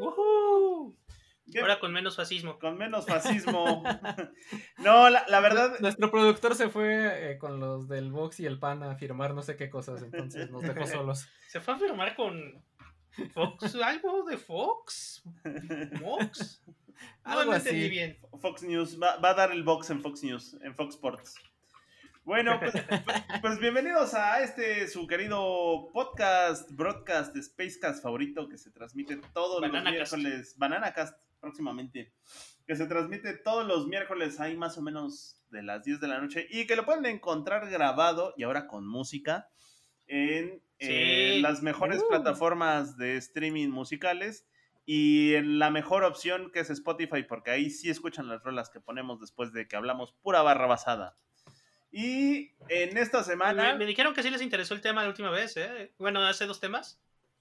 ¡Woohoo! Ahora con menos fascismo. Con menos fascismo. no, la, la verdad, Nuestro productor se fue eh, con los del Vox y el PAN a firmar no sé qué cosas, entonces nos dejó solos. Se fue a firmar con Fox, algo de Fox. Fox. No, Algo no entendí así. bien. Fox News va, va a dar el box en Fox News, en Fox Sports. Bueno, pues, pues bienvenidos a este su querido podcast, broadcast, Spacecast favorito que se transmite todos los miércoles, Bananacast próximamente, que se transmite todos los miércoles ahí más o menos de las 10 de la noche y que lo pueden encontrar grabado y ahora con música en eh, las mejores Uh. plataformas de streaming musicales y en la mejor opción que es Spotify, porque ahí sí escuchan las rolas que ponemos después de que hablamos pura barra basada. Y en esta semana. Me, me dijeron que sí les interesó el tema la última vez, ¿eh? Bueno, hace dos temas.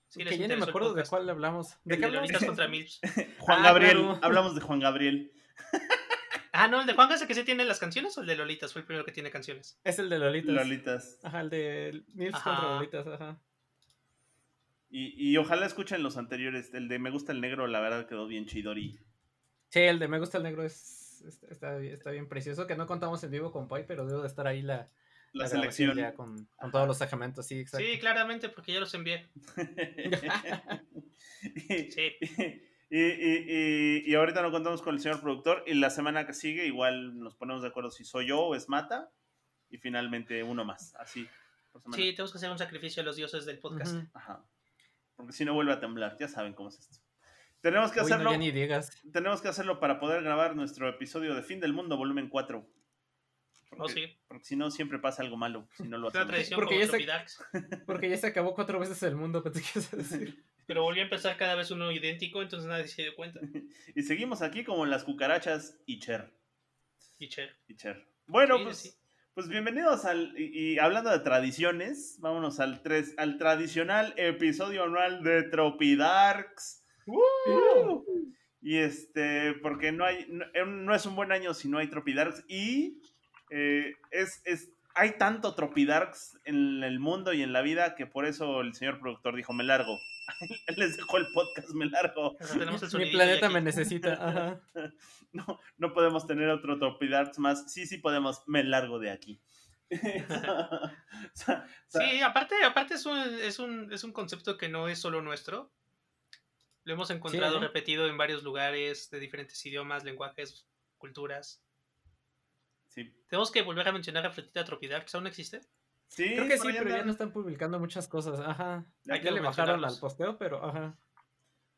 Sí que ya ni me acuerdo de cuál hablamos. ¿De El qué de hablamos? Lolitas contra Milps. Juan Ah, Gabriel. claro. Hablamos de Juan Gabriel. Ah, no, el de Juan es el que sí tiene las canciones o el de Lolitas fue el primero que tiene canciones. Es el de Lolitas. Lolitas. Ajá, el de Mills Ajá. contra Lolitas, ajá. Y, y ojalá escuchen los anteriores. El de Me gusta el negro, la verdad quedó bien chidori. Sí, el de Me gusta el negro es- está, bien- está bien precioso, que no contamos en vivo con Pai, pero debo de estar ahí la, La, la selección. ya con, con todos los segmentos, sí, exacto. Sí, claramente, porque ya los envié. y, Sí. y, y- y- y ahorita no contamos con el señor productor. Y la semana que sigue, igual nos ponemos de acuerdo si soy yo o es Mata. Y finalmente uno más. Así. por semana. Sí, tenemos que hacer un sacrificio a los dioses del podcast. Ajá. Porque si no vuelve a temblar, ya saben cómo es esto. Tenemos que Uy, no, hacerlo. ya ni digas. Tenemos que hacerlo para poder grabar nuestro episodio de Fin del Mundo, volumen 4. Porque, Oh, sí. porque si no, siempre pasa algo malo. Si no lo Es una hacemos. tradición Porque ya se- Tropidarks. Porque ya se acabó cuatro veces el mundo, pensé que ibas a decir. Pero volvió a empezar cada vez uno idéntico, entonces nadie se dio cuenta. Y seguimos aquí como las cucarachas y Cher. Y Cher. Y Cher. Bueno, Sí, pues, sí. pues bienvenidos al. Y, y hablando de tradiciones, vámonos al, tres, al tradicional episodio anual de Tropidarks. ¡Uh! Y este, porque no hay, no, eh, no es un buen año si no hay Tropidarks. Y eh, es, es, hay tanto Tropidarks en el mundo y en la vida que por eso el señor productor dijo, me largo. Les dejo el podcast, me largo. Mi planeta me necesita, ajá. No, no podemos tener otro Tropidarks más. Sí, sí podemos, me largo de aquí. Sí, aparte, aparte es un, es un, es un concepto que no es solo nuestro. Lo hemos encontrado ¿eh? repetido en varios lugares de diferentes idiomas, lenguajes, culturas. sí. Tenemos que volver a mencionar a Fletita Tropidarks, ¿aún existe? Sí, Creo que sí, pero ya no están publicando muchas cosas, ajá. Ya que le bajaron al posteo, pero ajá.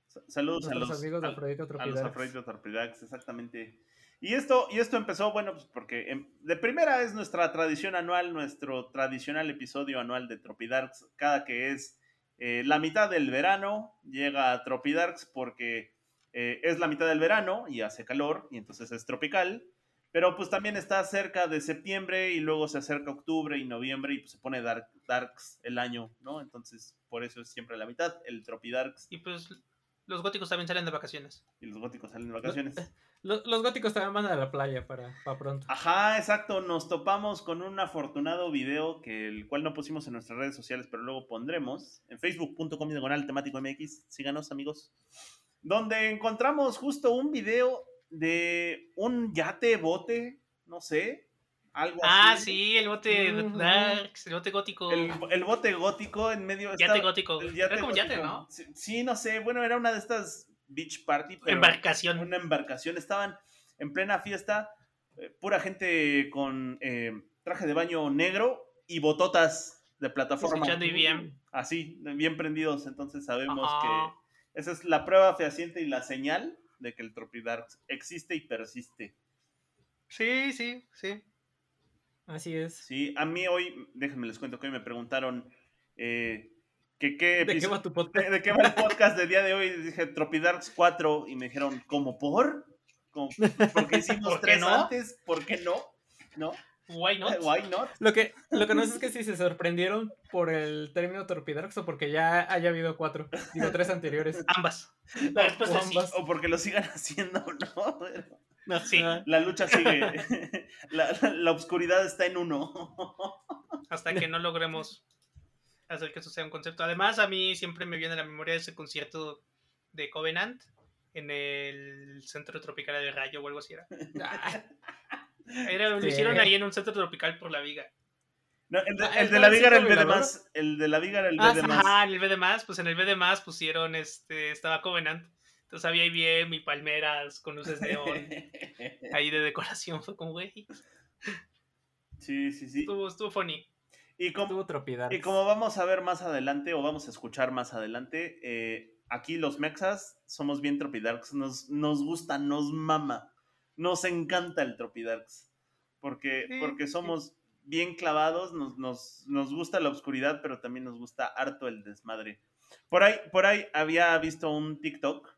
Sa- Saludos a los, amigos de a- Afrodita a los Tropidax. Afrodita Tropidax, exactamente. Y esto, y esto empezó, bueno, pues porque em, de primera es nuestra tradición anual, nuestro tradicional episodio anual de Tropidarks, cada que es eh, la mitad del verano, llega a Tropidarks porque eh, es la mitad del verano y hace calor y entonces es tropical, pero pues también está cerca de septiembre y luego se acerca octubre y noviembre y pues se pone dark, Darks el año, ¿no? Entonces por eso es siempre la mitad, el Tropidarks Y pues los góticos también salen de vacaciones. y los góticos salen de vacaciones. Los, los góticos también van a la playa para, para pronto. Ajá, exacto. Nos topamos con un afortunado video que el cual no pusimos en nuestras redes sociales, pero luego pondremos en facebook.com diagonal temático MX. Síganos, amigos. Donde encontramos justo un video de un yate, bote, no sé, algo Ah, así. sí, el bote. Darks, el bote gótico. El, el bote gótico en medio. Yate estaba- gótico. el Era como un yate, gótico. ¿no? Sí, sí, no sé. Bueno, era una de estas beach party. pero- Embarcación. una embarcación. Estaban en plena fiesta, eh, pura gente con eh, traje de baño negro y bototas de plataforma. Escuchando IBM. Así, bien prendidos. Entonces sabemos Ajá. que esa es la prueba fehaciente y la señal de que el Tropidark existe y persiste. Sí, sí, sí. Así es. Sí, a mí hoy, déjenme les cuento que hoy me preguntaron, eh, que qué ¿De qué va tu podcast? de, qué va el podcast del día de hoy. Dije Tropidarks 4 y me dijeron, ¿cómo por? ¿Cómo, ¿Por qué hicimos ¿Por qué tres no? antes? ¿Por qué no? ¿No? Why not? Why not? Lo que, lo que no sé es que si se sorprendieron por el término Torpidarks o porque ya haya habido cuatro, digo, tres anteriores. Ambas. La respuesta es sí. ambas. O porque lo sigan haciendo, ¿no? Sí. Ajá. La lucha sigue. La, la, la oscuridad está en uno. hasta que no logremos hacer que eso sea un concepto. Además, a mí siempre me viene a la memoria ese concierto de Covenant en el centro tropical de Rayo o algo así era. Ah, Era- Lo Sí. hicieron ahí en un centro tropical por la viga. No, el, de, Ah, el de ¿el la Viga era el B de más. El de la Viga era el B Ah, de más. Ajá, en el B de más, pues en el B de más pusieron este, estaba Covenant. Entonces había IBM y palmeras con luces neón ahí de decoración. Fue como, güey, Sí, sí, sí. estuvo, estuvo funny. Y como, y como vamos a ver más adelante, o vamos a escuchar más adelante, eh, aquí los mexas somos bien tropidarks. Nos, nos gusta, nos mama. Nos encanta el tropidarks. Porque, Sí, porque sí. somos bien clavados, nos, nos, nos gusta la oscuridad, pero también nos gusta harto el desmadre. Por ahí, por ahí había visto un TikTok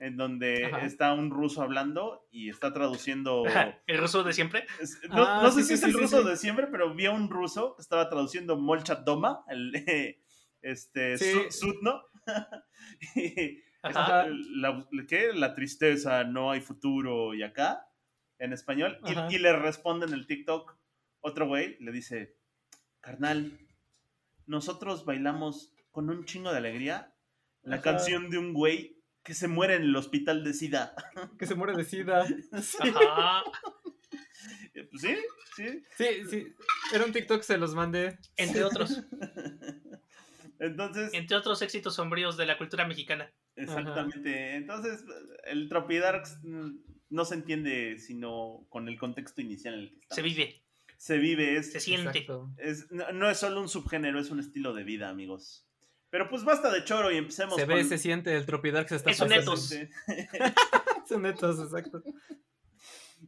en donde Ajá. está un ruso hablando y está traduciendo. El ruso de siempre. No, Ah, no sé sí, si sí, es el sí, ruso de siempre, pero vi a un ruso que estaba traduciendo Molchat Doma, el este Sí. Su- Sutno. Y Ajá. está la, ¿qué? la tristeza, no hay futuro y acá, en español. Y, y le responde en el TikTok otro güey, le dice, carnal, nosotros bailamos con un chingo de alegría la Ajá. canción de un güey que se muere en el hospital de SIDA. Que se muere de sida. Ajá. Pues sí, sí. Sí, sí. Era un TikTok, se los mandé. Entre otros. Entonces, Entre otros éxitos sombríos de la cultura mexicana. exactamente. Entonces, el Tropidarks mm, no se entiende sino con el contexto inicial en el que estamos. Se vive, Se vive, es, se siente. Exacto. es- no, no es solo un subgénero, es un estilo de vida, amigos. Pero pues basta de choro y empecemos Se ve, con... se siente, el Tropidarks está Es un. Sí. Son netos, exacto.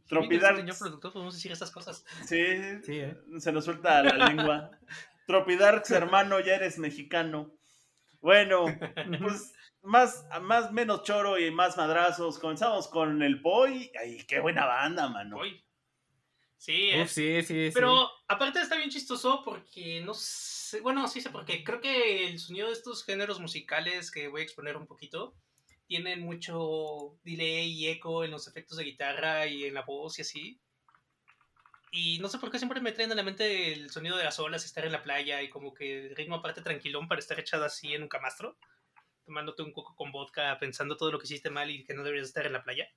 Tropidarks. Señor productor, podemos decir estas cosas. Sí, Sí, ¿eh? se nos suelta la lengua. Tropidarks, hermano, ya eres mexicano. Bueno, pues más, más menos choro y más madrazos. Comenzamos con el Boy. Ay, qué buena banda, mano. Uy. Sí. Uf, sí, sí, sí. Pero aparte está bien chistoso porque no sé. Bueno, sí sé por qué. Creo que el sonido de estos géneros musicales que voy a exponer un poquito tienen mucho delay y eco en los efectos de guitarra y en la voz y así. Y no sé por qué siempre me traen a la mente el sonido de las olas, estar en la playa y como que el ritmo aparte tranquilón para estar echado así en un camastro, tomándote un coco con vodka, pensando todo lo que hiciste mal y que no deberías estar en la playa.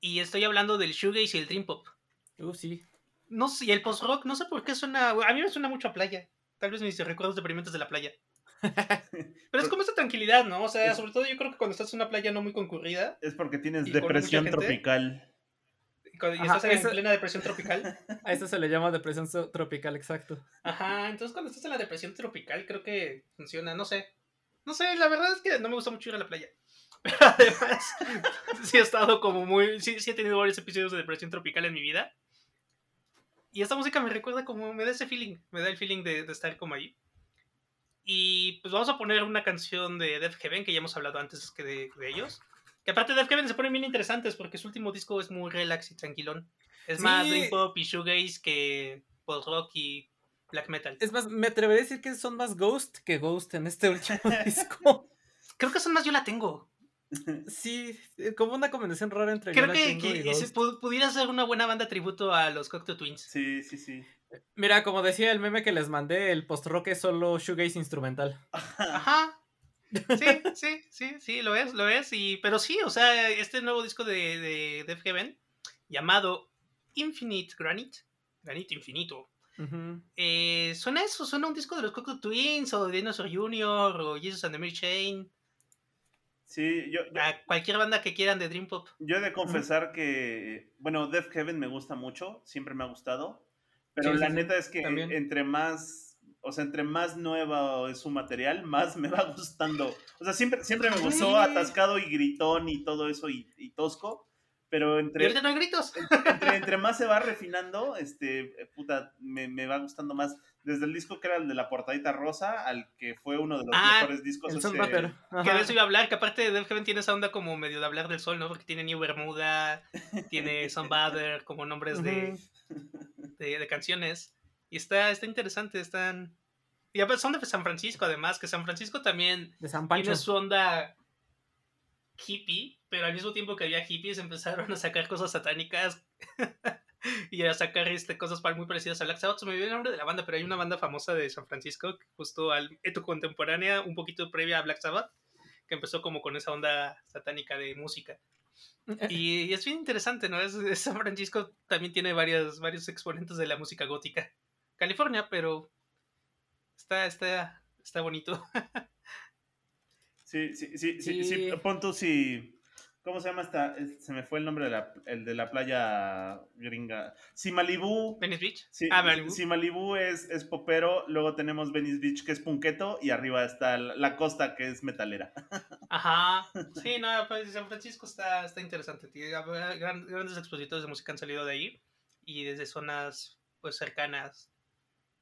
Y estoy hablando del shoegaze y el dream pop. Uf, sí. No sé, y el post-rock, no sé por qué suena. A mí me suena mucho a playa. Tal vez mis recuerdos deprimentes de la playa. Pero es como esa tranquilidad, ¿no? O sea, sobre todo yo creo que cuando estás en una playa no muy concurrida Es porque tienes ¿Y con depresión gente? tropical. y, cuando- y Ajá, estás en eso- plena depresión tropical. A eso se le llama depresión so- tropical, exacto. Ajá, entonces cuando estás en la depresión tropical creo que funciona, no sé. No sé, la verdad es que no me gusta mucho ir a la playa. Pero además, sí he estado como muy. Sí, sí he tenido varios episodios de depresión tropical en mi vida. Y esta música me recuerda como. Me da ese feeling. Me da el feeling de, de estar como ahí. Y pues vamos a poner una canción de Death Heaven, que ya hemos hablado antes que de, de ellos. Que aparte de Death Heaven se ponen bien interesantes porque su último disco es muy relax y tranquilón. Es más Sí. dream pop y shoegaze que post-rock y black metal. Es más, me atreveré a decir que son más Ghost que Ghost en este último disco. Creo que son más yo la tengo. Sí, eh, como una combinación rara entre Creo que, que y pu- pudiera ser una buena banda tributo a los Cocteau Twins. Sí, sí, sí. Mira, como decía el meme que les mandé, el post-rock es solo shoegaze instrumental. Ajá. Sí, sí, sí, sí, lo es, lo es. Y, pero sí, o sea, este nuevo disco de, de Death Heaven, llamado Infinite Granite, Granito Infinito, Ujú. eh, suena eso, suena un disco de los Cocteau Twins, o de Dinosaur Jr., o Jesus and the Mary Chain, Sí, yo, yo, a cualquier banda que quieran de Dream Pop. yo he de confesar que, bueno, Death Heaven me gusta mucho, siempre me ha gustado, pero Sí, la sí, sí, neta es que también. entre más, o sea, entre más nueva es su material, más me va gustando. O sea, siempre, siempre me gustó Sí. atascado y gritón y todo eso y, y tosco, pero Y entre, ahorita no gritos. entre, entre más se va refinando, este, puta, me, me va gustando más. Desde el disco que era el de la portadita rosa al que fue uno de los Ah, mejores discos. El Butter. Que de eso iba a hablar, que aparte de Death Heaven tiene esa onda como medio de hablar del sol, ¿no? Porque tiene New Bermuda, tiene Sunbather como nombres de, de, de canciones. Y está, está interesante, están... Y son de San Francisco, además, que San Francisco también De San Pancho. tiene su onda hippie, pero al mismo tiempo que había hippies empezaron a sacar cosas satánicas y a sacar este, cosas muy parecidas a Black Sabbath. Se me olvidó el nombre de la banda, pero hay una banda famosa de San Francisco, justo al eto contemporánea, un poquito previa a Black Sabbath, que empezó como con esa onda satánica de música. Y, y es bien interesante, ¿no? Es, es- San Francisco también tiene varios, varios exponentes de la música gótica. California, pero está, está, está bonito. Sí, sí, sí, sí, Sí. sí, pon tú si... ¿Cómo se llama esta? Se me fue el nombre de la, el de la playa gringa. Si Malibu... Venice Beach. Sí, ah, Malibu. si Malibu es, es popero, luego tenemos Venice Beach que es punqueto y arriba está la, costa que es metalera. Ajá. Sí, no, pues San Francisco está, está interesante. Gran- grandes expositores de música han salido de ahí y desde zonas pues cercanas,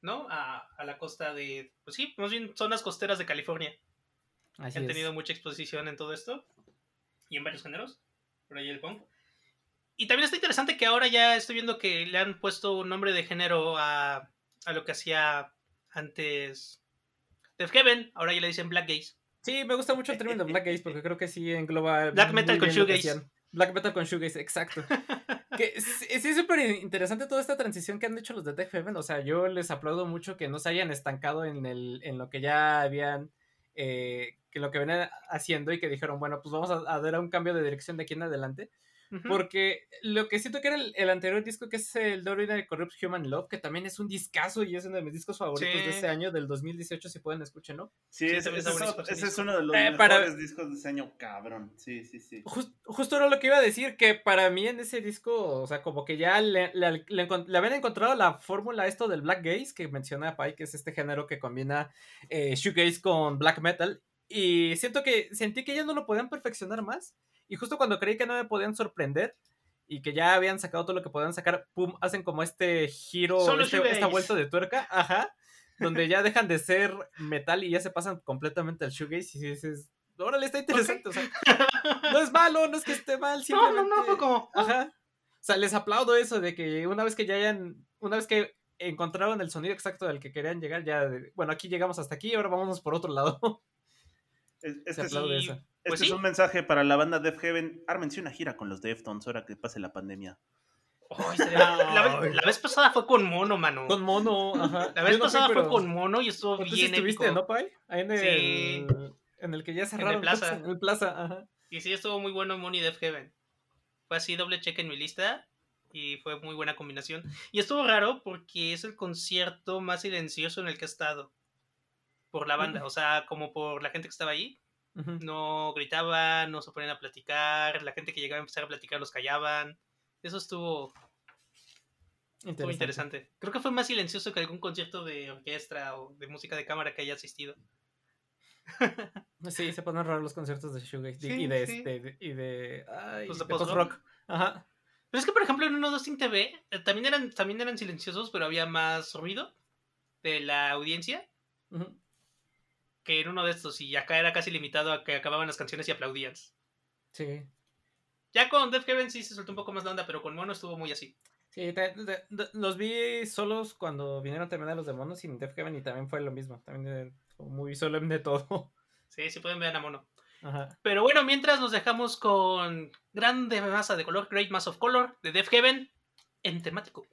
¿no? A, a la costa de, pues sí, más bien zonas costeras de California. Así han es. tenido mucha exposición en todo esto y en varios géneros, por ahí el punk. Y también está interesante que ahora ya estoy viendo que le han puesto un nombre de género a, a lo que hacía antes Def Heaven, ahora ya le dicen Black Gaze. Sí, me gusta mucho el término Black Gaze porque creo que sí engloba. Black metal con shoegaze. Black metal con shoegaze, exacto. que sí sí es súper interesante toda esta transición que han hecho los de Tech Heaven. O sea, yo les aplaudo mucho que no se hayan estancado en, el, en lo que ya habían. Eh, que lo que venían haciendo y que dijeron, bueno, pues vamos a, a dar un cambio de dirección de aquí en adelante. Porque lo que siento que era el, el anterior disco, que es el The Ordinary Corrupt Human Love, que también es un discazo y es uno de mis discos favoritos Sí. de ese año, del 2018, si pueden escúchenlo. Sí, Sí, ese, es, ese uno de los Eh, mejores para- discos de ese año, cabrón. Sí, sí, sí. Jus- justo era lo que iba a decir, que para mí en ese disco, o sea, como que ya le, le- le habían encontrado la fórmula esto del black gaze que menciona Pai, que es este género que combina eh, shoegaze con black metal. Y siento que sentí que ya no lo podían perfeccionar más. Y justo cuando creí que no me podían sorprender y que ya habían sacado todo lo que podían sacar, pum, hacen como este giro, este- esta vuelta de tuerca, ajá, donde ya dejan de ser metal y ya se pasan completamente al shoegaze y dices, órale, está interesante, o sea, no es malo, no es que esté mal, No, simplemente... no, no, fue como. Ajá. O sea, les aplaudo eso de que una vez que ya hayan, una vez que encontraron el sonido exacto al que querían llegar, ya, de- bueno, aquí llegamos hasta aquí, ahora vámonos por otro lado. Es- Se es, aplaude sí. eso. Este Pues es sí. un mensaje para la banda Def Heaven. Ármense una gira con los Deftones ahora que pase la pandemia. La, vez, la vez pasada fue con mono, mano. Con mono, ajá. La vez no pasada fue con mono y estuvo tú sí bien estuviste, épico. ¿no, Pai? Ahí en el, Sí. en el que ya cerraron. plaza. cosas, En el plaza, ajá. Y sí, estuvo muy bueno Money Def Heaven. Fue así doble check en mi lista y fue muy buena combinación. Y estuvo raro porque es el concierto más silencioso en el que he estado. Por la banda, o sea, como por la gente que estaba ahí. No gritaban, no se ponían a platicar, la gente que llegaba a empezar a platicar los callaban. Eso estuvo, estuvo interesante. Creo que fue más silencioso que algún concierto de orquesta o de música de cámara que haya asistido. Sí, se ponen raros los conciertos de Shoegaze y- Sí, y de sí. este, y de, ay, post-rock. post-rock. Ajá. Pero es que, por ejemplo, en uno Dustin TV eh, también eran, también eran silenciosos, pero había más ruido de la audiencia Ujú. Que en uno de estos. Y acá era casi limitado a que acababan las canciones y aplaudían. Sí. Ya con Def Heaven sí se soltó un poco más la onda, pero con Mono estuvo muy así. Sí, te- te- te- los vi solos cuando vinieron a terminar los demonios y en Def Heaven y también fue lo mismo. También como muy solemne todo. Sí, sí pueden ver a Mono. Ajá. Pero bueno, mientras nos dejamos con Grande Masa de Color, Great Mass of Color de Def Heaven en temático.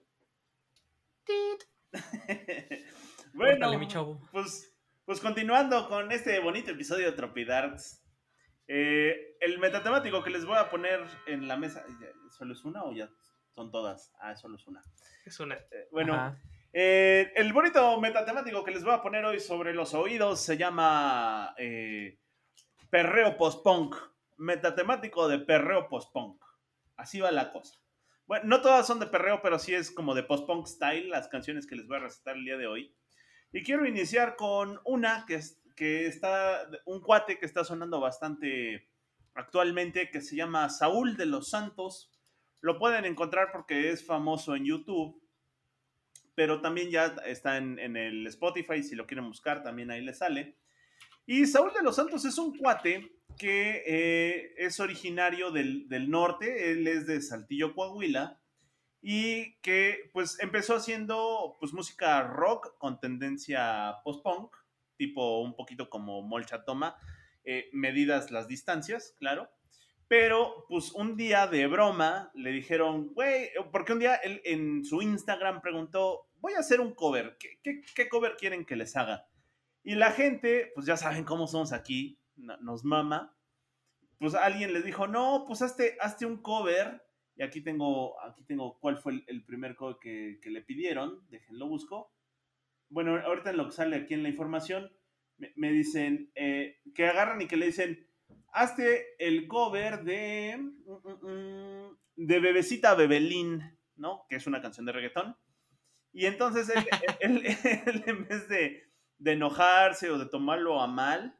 Tit. bueno, Córtale, mi chavo. pues, pues continuando con este bonito episodio de Tropidarks. eh, el metatemático que les voy a poner en la mesa. ¿Solo es una o ya son todas? Ah, solo es una. Es una. Eh, bueno. Eh, el bonito metatemático que les voy a poner hoy sobre los oídos se llama eh, Perreo Post-Punk. Metatemático de Perreo Post-Punk. Así va la cosa. Bueno, no todas son de perreo, pero sí es como de post-punk style las canciones que les voy a recitar el día de hoy. Y quiero iniciar con una que, es- que está, un cuate que está sonando bastante actualmente, que se llama Saúl de los Santos. Lo pueden encontrar porque es famoso en YouTube pero también ya está en, el Spotify, si lo quieren buscar, también ahí le sale. Y Saúl de los Santos es un cuate que eh, es originario del, del, norte, él es de Saltillo, Coahuila, y que pues empezó haciendo pues música rock con tendencia post-punk, tipo un poquito como Molcha Toma, eh, medidas las distancias, claro. Pero, pues un día de broma le dijeron, güey, porque un día él en su Instagram preguntó, voy a hacer un cover, ¿Qué, ¿Qué, qué, cover quieren que les haga? Y la gente, pues ya saben cómo somos aquí, nos mama. Pues alguien les dijo, no, pues hazte, hazte un cover. Y aquí tengo, aquí tengo cuál fue el, el primer cover que, que, le pidieron, déjenlo busco. Bueno, ahorita en lo que sale aquí en la información, me, me dicen eh, que agarran y que le dicen, hazte el cover de, de Bebecita Bebelín, ¿no? Que es una canción de reggaetón. Y entonces él, él, él, él en vez de, de, enojarse o de tomarlo a mal,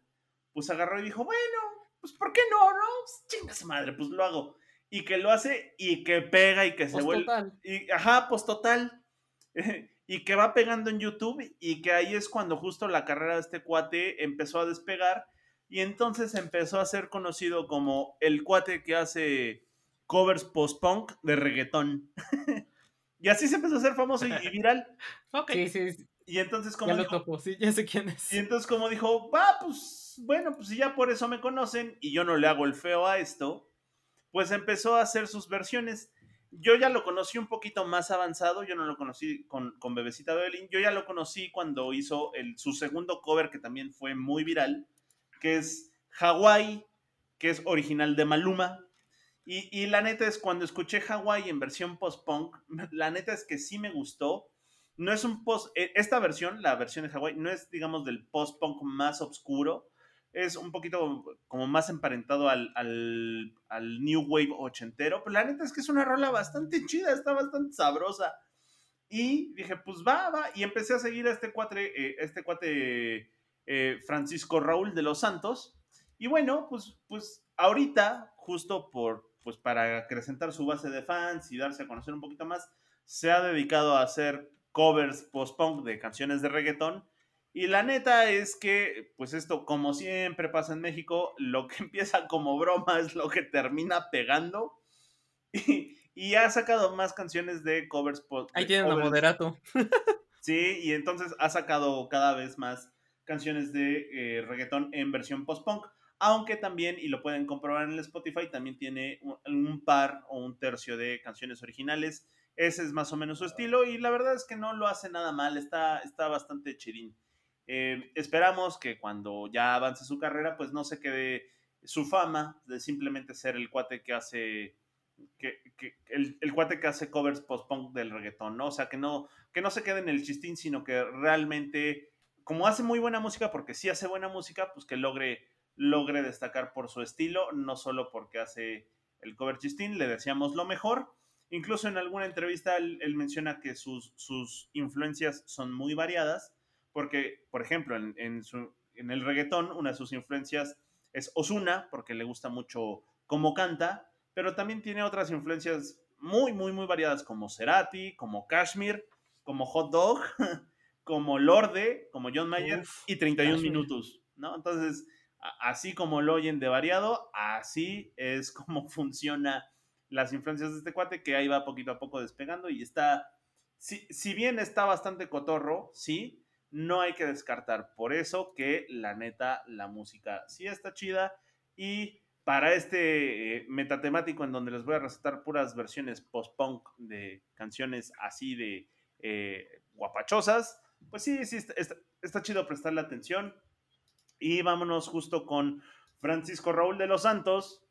pues agarró y dijo, bueno, pues ¿por qué no, no? Pues, chinga su madre, pues lo hago. Y que lo hace y que pega y que Pues se vuelve... Y, ajá, pues total. y que va pegando en YouTube y que ahí es cuando justo la carrera de este cuate empezó a despegar y entonces empezó a ser conocido como el cuate que hace covers post-punk de reggaetón. y así se empezó a hacer famoso y, y viral. Okay. Sí, sí, Y entonces como ya dijo, lo topo, sí, ya sé quién es. Y entonces como dijo, va, pues bueno, pues ya por eso me conocen y yo no le hago el feo a esto, pues empezó a hacer sus versiones. Yo ya lo conocí un poquito más avanzado, yo no lo conocí con, con Bebecita Bebelín, yo ya lo conocí cuando hizo el, su segundo cover que también fue muy viral, que es Hawaii, que es original de Maluma. Y, y la neta es cuando escuché Hawaii en versión post-punk, la neta es que sí me gustó. No es un post, esta versión, la versión de Hawaii, no es, digamos, del post-punk más oscuro. Es un poquito como más emparentado al, al, al, New Wave ochentero. Pero la neta es que es una rola bastante chida, está bastante sabrosa. Y dije, pues va, va. Y empecé a seguir a este cuate, eh, este cuate eh, Francisco Raúl de los Santos. Y bueno, pues, pues ahorita, justo por, pues para acrecentar su base de fans y darse a conocer un poquito más, se ha dedicado a hacer covers post-punk de canciones de reggaetón. Y la neta es que, pues esto, como siempre pasa en México, lo que empieza como broma es lo que termina pegando. Y, y ha sacado más canciones de covers Ahí tienen a moderato. sí, y entonces ha sacado cada vez más canciones de eh, reggaetón en versión post-punk. Aunque también, y lo pueden comprobar en el Spotify, también tiene un, un, par o un tercio de canciones originales. Ese es más o menos su estilo y la verdad es que no lo hace nada mal, está, está bastante chidín. Eh, esperamos que cuando ya avance su carrera, pues no se quede su fama de simplemente ser el cuate que hace que, el, cuate que hace covers post-punk del reggaetón, ¿no? O sea, que no, que no se quede en el chistín, sino que realmente, como hace muy buena música, porque sí hace buena música, pues que logre, logre destacar por su estilo, no solo porque hace el cover chistín, le deseamos lo mejor. Incluso en alguna entrevista él, él menciona que sus, sus, influencias son muy variadas, porque, por ejemplo, en, en, su, en el reggaetón, una de sus influencias es Osuna, porque le gusta mucho cómo canta, pero también tiene otras influencias muy, muy, muy variadas, como Cerati, como Kashmir, como Hot Dog, como Lorde, como John Mayer Uf, y 31 Kashmir. minutos, ¿no? Entonces, así como lo oyen de variado, así es como funciona las influencias de este cuate, que ahí va poquito a poco despegando y está, si, si bien está bastante cotorro, sí, no hay que descartar. Por eso que la neta, la música sí está chida y para este eh, metatemático en donde les voy a recetar puras versiones post-punk de canciones así de eh, guapachosas, pues sí, sí, está, está, chido prestarle atención. Y vámonos justo con Francisco Raúl de los Santos,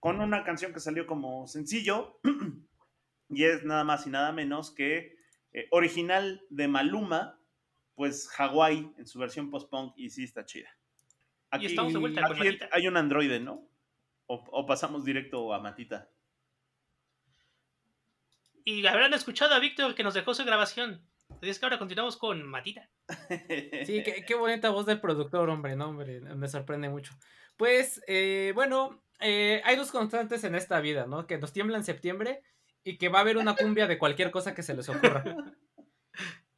con una canción que salió como sencillo, y es nada más y nada menos que eh, original de Maluma, pues Hawaii en su versión post-punk, y sí está chida. Aquí, y estamos de vuelta con hay un androide, ¿no? O, o, pasamos directo a Matita. Y habrán escuchado a Víctor que nos dejó su grabación. Así es que ahora continuamos con Matita. Sí, qué, qué, bonita voz del productor, hombre, no, hombre, me sorprende mucho. Pues, eh, bueno, eh, hay dos constantes en esta vida, ¿no? Que nos tiembla en septiembre y que va a haber una cumbia de cualquier cosa que se les ocurra.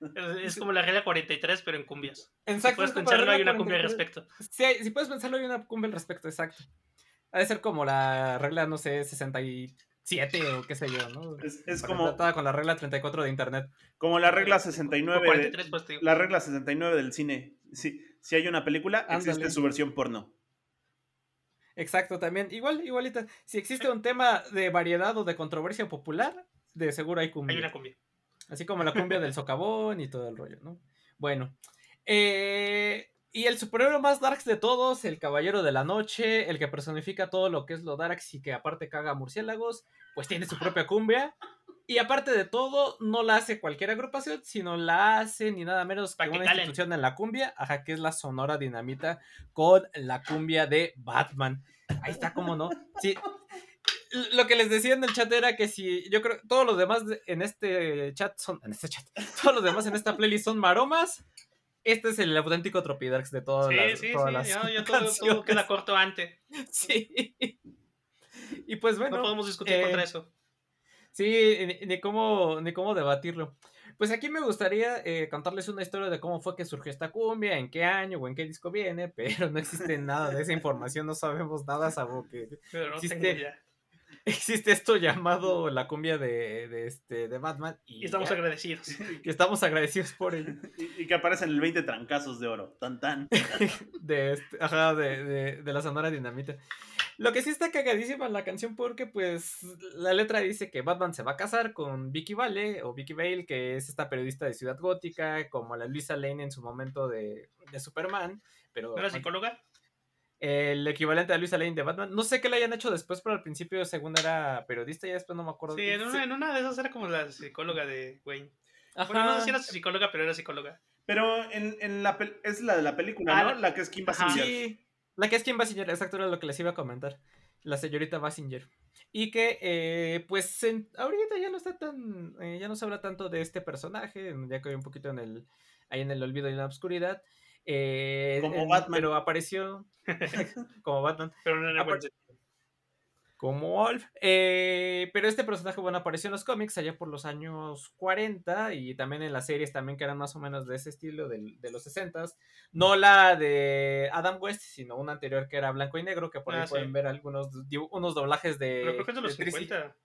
Es, es como la regla 43, pero en cumbias. Si Exacto. puedes es como la pensarlo, hay regla una cumbia al 43. respecto. Sí, si puedes pensarlo, hay una cumbia al respecto, exacto. Ha de ser como la regla, no sé, 67 o qué sé yo, ¿no? Es, como, tratada con la regla 34 de internet. como la regla O 69. de- 43, pues la regla 69 del cine. Si, si hay una película, existe su versión porno. Exacto, también. Igual, igualita. Si existe un tema de variedad o de controversia popular, de seguro hay cumbia. Hay una cumbia. Así como la cumbia del socavón y todo el rollo, ¿no? Bueno. eh, y el superhéroe más darks de todos, el Caballero de la Noche, el que personifica todo lo que es lo darks y que aparte caga murciélagos, pues tiene su propia cumbia. Y aparte de todo, no la hace cualquier agrupación, sino la hace ni nada menos que una institución en la cumbia, ajá, que es la Sonora Dinamita con la cumbia de Batman. Ahí está, ¿cómo no? Sí. Lo que les decía en el chat era que si yo creo todos los demás de- en este chat son en este chat, todos los demás en esta playlist son maromas. Este es el auténtico Tropidarks de todas Sí, las, sí, todas sí. las Ya, ya todo, todo queda corto antes. Sí. Y pues bueno, no podemos discutir eh, contra eso. Sí, ni, ni cómo, ni cómo debatirlo. Pues aquí me gustaría eh, contarles una historia de cómo fue que surgió esta cumbia, en qué año o en qué disco viene, pero no existe nada de esa información, no sabemos nada, salvo que Pero no existe-. Existe esto llamado la cumbia de, de este, de Batman y, Y estamos ya, agradecidos. y estamos agradecidos por ello. Y, y que aparecen el 20 trancazos de oro. Tan tan. de, este, ajá, de, de, de la Sonora Dinamita. Lo que sí está cagadísima la canción porque pues la letra dice que Batman se va a casar con Vicky Vale o Vicky Vale, que es esta periodista de Ciudad Gótica, como la Luisa Lane en su momento de, de Superman, pero ¿No era psicóloga? El equivalente a Luisa Lane de Batman. No sé qué le hayan hecho después, pero al principio según era periodista y después no me acuerdo. Sí, en una, en una de esas era como la psicóloga de Wayne. Ajá. Bueno, no sé si era psicóloga, pero era psicóloga. Pero en, en la pel- es la de la película, Ah, ¿no? la- La que es Kim. Basinger. Sí, la que es Kim Basinger, exacto, era lo que les iba a comentar. La señorita Basinger. Y que, eh, pues, en- ahorita ya no está tan. eh, ya no se habla tanto de este personaje, ya que hay un poquito en el. ahí en el olvido y en la oscuridad. Eh, Como en- Batman. Pero apareció. como Batman. Pero no sentido. Como Alf. Eh, pero este personaje, bueno, apareció en los cómics allá por los años 40 y también en las series también que eran más o menos de ese estilo, del- de, los 60 No la de Adam West, sino una anterior que era blanco y negro, que por ahí Ah, sí. pueden ver algunos unos doblajes de... Pero creo que es de los de Trixie. 50.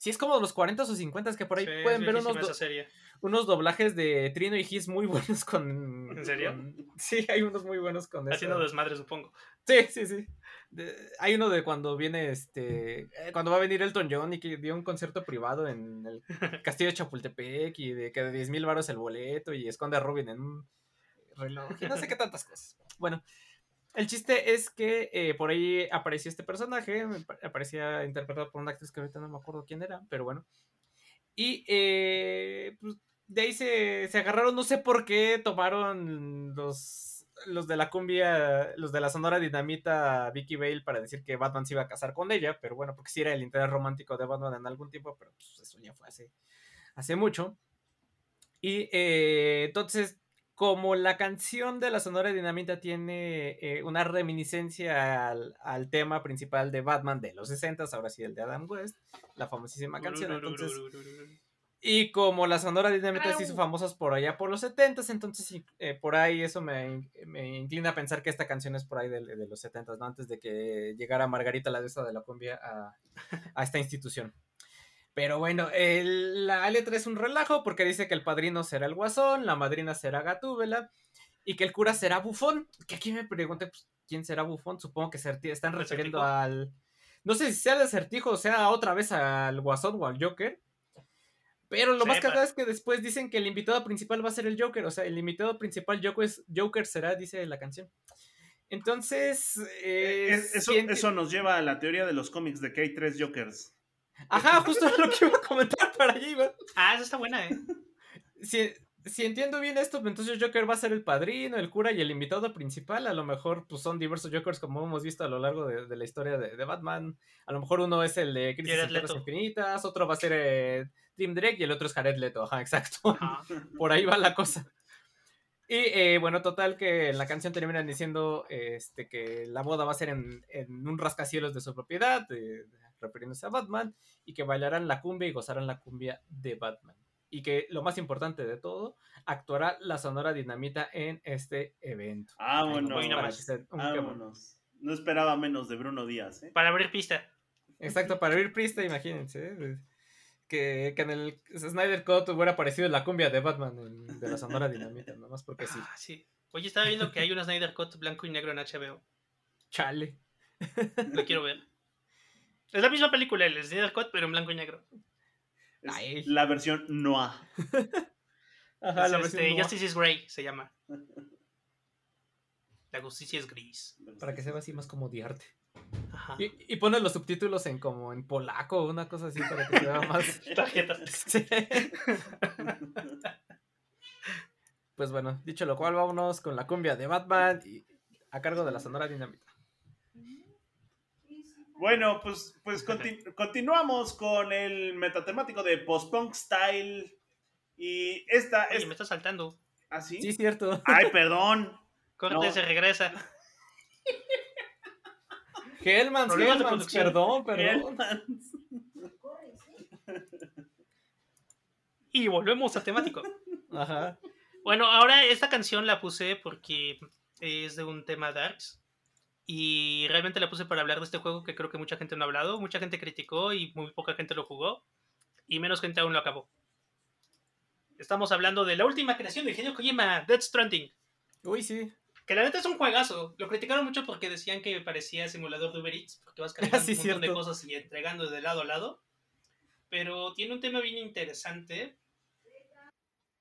Sí, es como los 40 o 50 que por ahí Sí, pueden ver unos, do- serie. unos doblajes de Trino y His muy buenos con... ¿En serio? con- sí, hay unos muy buenos con Haciendo desmadre, supongo. Sí, sí, sí. De- hay uno de cuando viene este. eh, Cuando va a venir Elton John y que dio un concierto privado en el castillo de Chapultepec y de que de 10 mil baros el boleto y esconde a Robin en un reloj y no sé qué tantas cosas. Bueno, el chiste es que eh, por ahí apareció este personaje, aparecía interpretado por una actriz que ahorita no me acuerdo quién era, pero bueno. Y eh, pues, de ahí se, se agarraron, no sé por qué tomaron los, los de la cumbia, los de la Sonora Dinamita Vicky Vale para decir que Batman se iba a casar con ella, pero bueno, porque sí era el interés romántico de Batman en algún tiempo, pero pues, eso ya fue hace, hace mucho. Y eh, entonces, como la canción de la Sonora Dinamita tiene eh, una reminiscencia al, tema principal de Batman de los 60, ahora sí el de Adam West, la famosísima canción, entonces... Y como la Sonora Dinamita se hizo famosas por allá por los 70 entonces eh, por ahí eso me, me inclina a pensar que esta canción es por ahí de, los 70 ¿no? Antes de que llegara Margarita la diosa de la cumbia a esta institución. Pero bueno, el- la letra es un relajo porque dice que el padrino será el guasón, la madrina será Gatúbela y que el cura será bufón. Que aquí me pregunté, pues, ¿quién será bufón? Supongo que están refiriendo al... No sé si sea el acertijo o sea otra vez al guasón o al Joker. Pero lo más cagado es que después dicen que el invitado principal va a ser el Joker. O sea, el invitado principal Joker, Joker será, dice la canción. Entonces, eh, Es- eso, eso nos lleva a la teoría de los cómics de que hay tres Jokers. Ajá, justo lo que iba a comentar para iba. Ah, esa está buena, ¿eh? Si, si entiendo bien esto, pues entonces Joker va a ser el padrino, el cura y el invitado principal. A lo mejor pues son diversos Jokers como hemos visto a lo largo de, de la historia de, de Batman. A lo mejor uno es el de Crisis Jared en Tierras. Infinitas, otro va a ser eh, Tim Drake y el otro es Jared Leto. Ajá, exacto. Ajá. Por ahí va la cosa. Y eh, bueno, total que en la canción terminan diciendo este, que la boda va a ser en, en un rascacielos de su propiedad, eh, refiriéndose a Batman, y que bailarán la cumbia y gozarán la cumbia de Batman. Y que lo más importante de todo, actuará la Sonora Dinamita en este evento. Vámonos. Quemón. Vámonos. No esperaba menos de Bruno Díaz, ¿eh? Para abrir pista. Exacto, para abrir pista, imagínense. ¿eh? Que, que en el Snyder Cut hubiera aparecido la cumbia de Batman en- de la Sonora Dinamita, nomás porque sí. Ah, sí. Oye, estaba viendo que hay una Snyder Cut blanco y negro en HBO. Chale. Lo quiero ver. Es la misma película, el Snyder Cut, pero en blanco y negro. Es Ay. la versión Noah. Ajá, Es, la este, versión noir, Justice is Grey se llama. La justicia es gris. para que se vea así más como de arte. Ajá. Y, y pone los subtítulos en como en polaco o una cosa así para que se vea más. Tarjetas. Sí. Pues bueno, dicho lo cual, vámonos con la cumbia de Batman y a cargo de la Sonora Dinamita. Bueno, pues, pues conti- continuamos con el metatemático de post-punk style. Y esta Oye, es. me está saltando. ¿Así? Sí, cierto. Ay, perdón. Corte, No. se regresa. Hellmans, Hellmans, perdón, perdón. Hellmans. Y volvemos a temático. Ajá. Bueno, ahora esta canción la puse porque es de un tema Darks. Y realmente la puse para hablar de este juego que creo que mucha gente no ha hablado. Mucha gente criticó y muy poca gente lo jugó. Y menos gente aún lo acabó. Estamos hablando de la última creación de Hideo Kojima, Death Stranding. Uy, sí. Que la neta es un juegazo. Lo criticaron mucho porque decían que parecía simulador de Uber Eats, porque vas cargando Sí, un montón de cierto. cosas y entregando de lado a lado. Pero tiene un tema bien interesante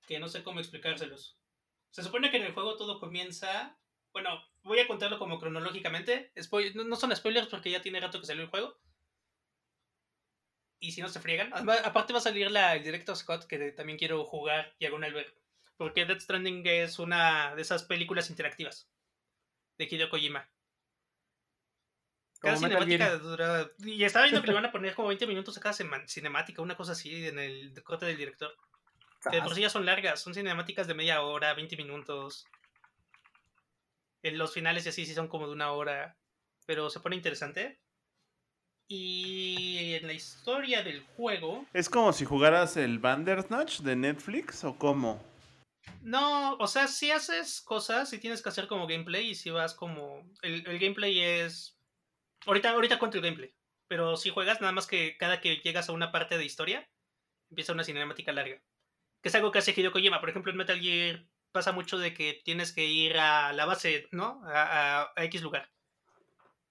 que no sé cómo explicárselos. Se supone que en el juego todo comienza. Bueno, voy a contarlo como cronológicamente. Spoil- no, no son spoilers porque ya tiene rato que salió el juego. Y si no se friegan. Además, aparte va a salir la, el directo Scott, que también quiero jugar diagonal ver. Porque Death Stranding es una de esas películas interactivas de Hideo Kojima. Cada Como cinemática dura. Y estaba viendo que le van a poner como 20 minutos a cada cinemática, una cosa así en el corte del director. Que de por sí ya son largas, son cinemáticas de media hora, 20 minutos. En los finales y así sí son como de una hora. Pero se pone interesante. Y en la historia del juego. ¿Es como si jugaras el Bandersnatch de Netflix o cómo? No, o sea, si haces cosas, si tienes que hacer como gameplay y si vas como... El, el gameplay es... Ahorita, ahorita cuento el gameplay. Pero si juegas, nada más que cada que llegas a una parte de historia, empieza una cinemática larga. Que es algo que hace Hideo Kojima. Por ejemplo, en Metal Gear pasa mucho de que tienes que ir a la base, ¿no? A, a- a X lugar.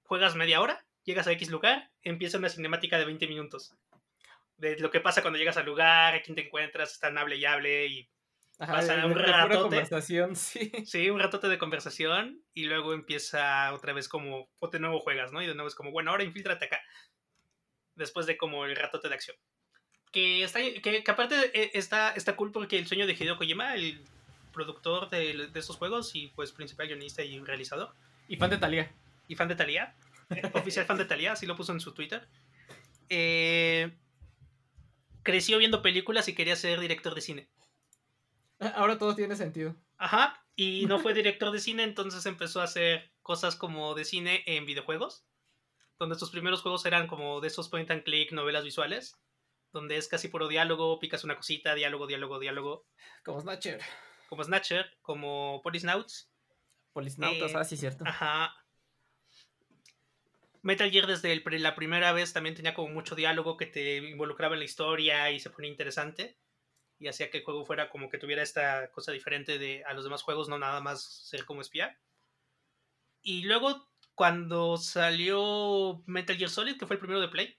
Juegas media hora, llegas a X lugar, empieza una cinemática de 20 minutos. De lo que pasa cuando llegas al lugar, a quién te encuentras, están hable y hable y Ajá, de- un de pura ratote. conversación, sí. Sí, un ratote de conversación y luego empieza otra vez como, o de nuevo juegas, ¿no? Y de nuevo es como, bueno, ahora infiltrate acá. Después de como el ratote de acción. Que, está, que, que aparte eh, está, está cool porque el sueño de Hideo Kojima, el productor de, de estos juegos y pues principal guionista y realizador, Y fan de Talía. y fan de Thalía, oficial fan de Thalía, así lo puso en su Twitter, eh, creció viendo películas y quería ser director de cine. Ahora todo tiene sentido. Ajá, y no fue director de cine, entonces empezó a hacer cosas como de cine en videojuegos, donde sus primeros juegos eran como de esos point and click, novelas visuales, donde es casi puro diálogo, picas una cosita, diálogo, diálogo, diálogo, Como Snatcher. Como Snatcher, como Policenauts, Polisnautas, Eh, ah, sí, cierto. ajá. Metal Gear desde el la primera vez también tenía como mucho diálogo que te involucraba en la historia y se ponía interesante y hacía que el juego fuera como que tuviera esta cosa diferente de a los demás juegos, no nada más ser como espía. Y luego cuando salió Metal Gear Solid, que fue el primero de Play,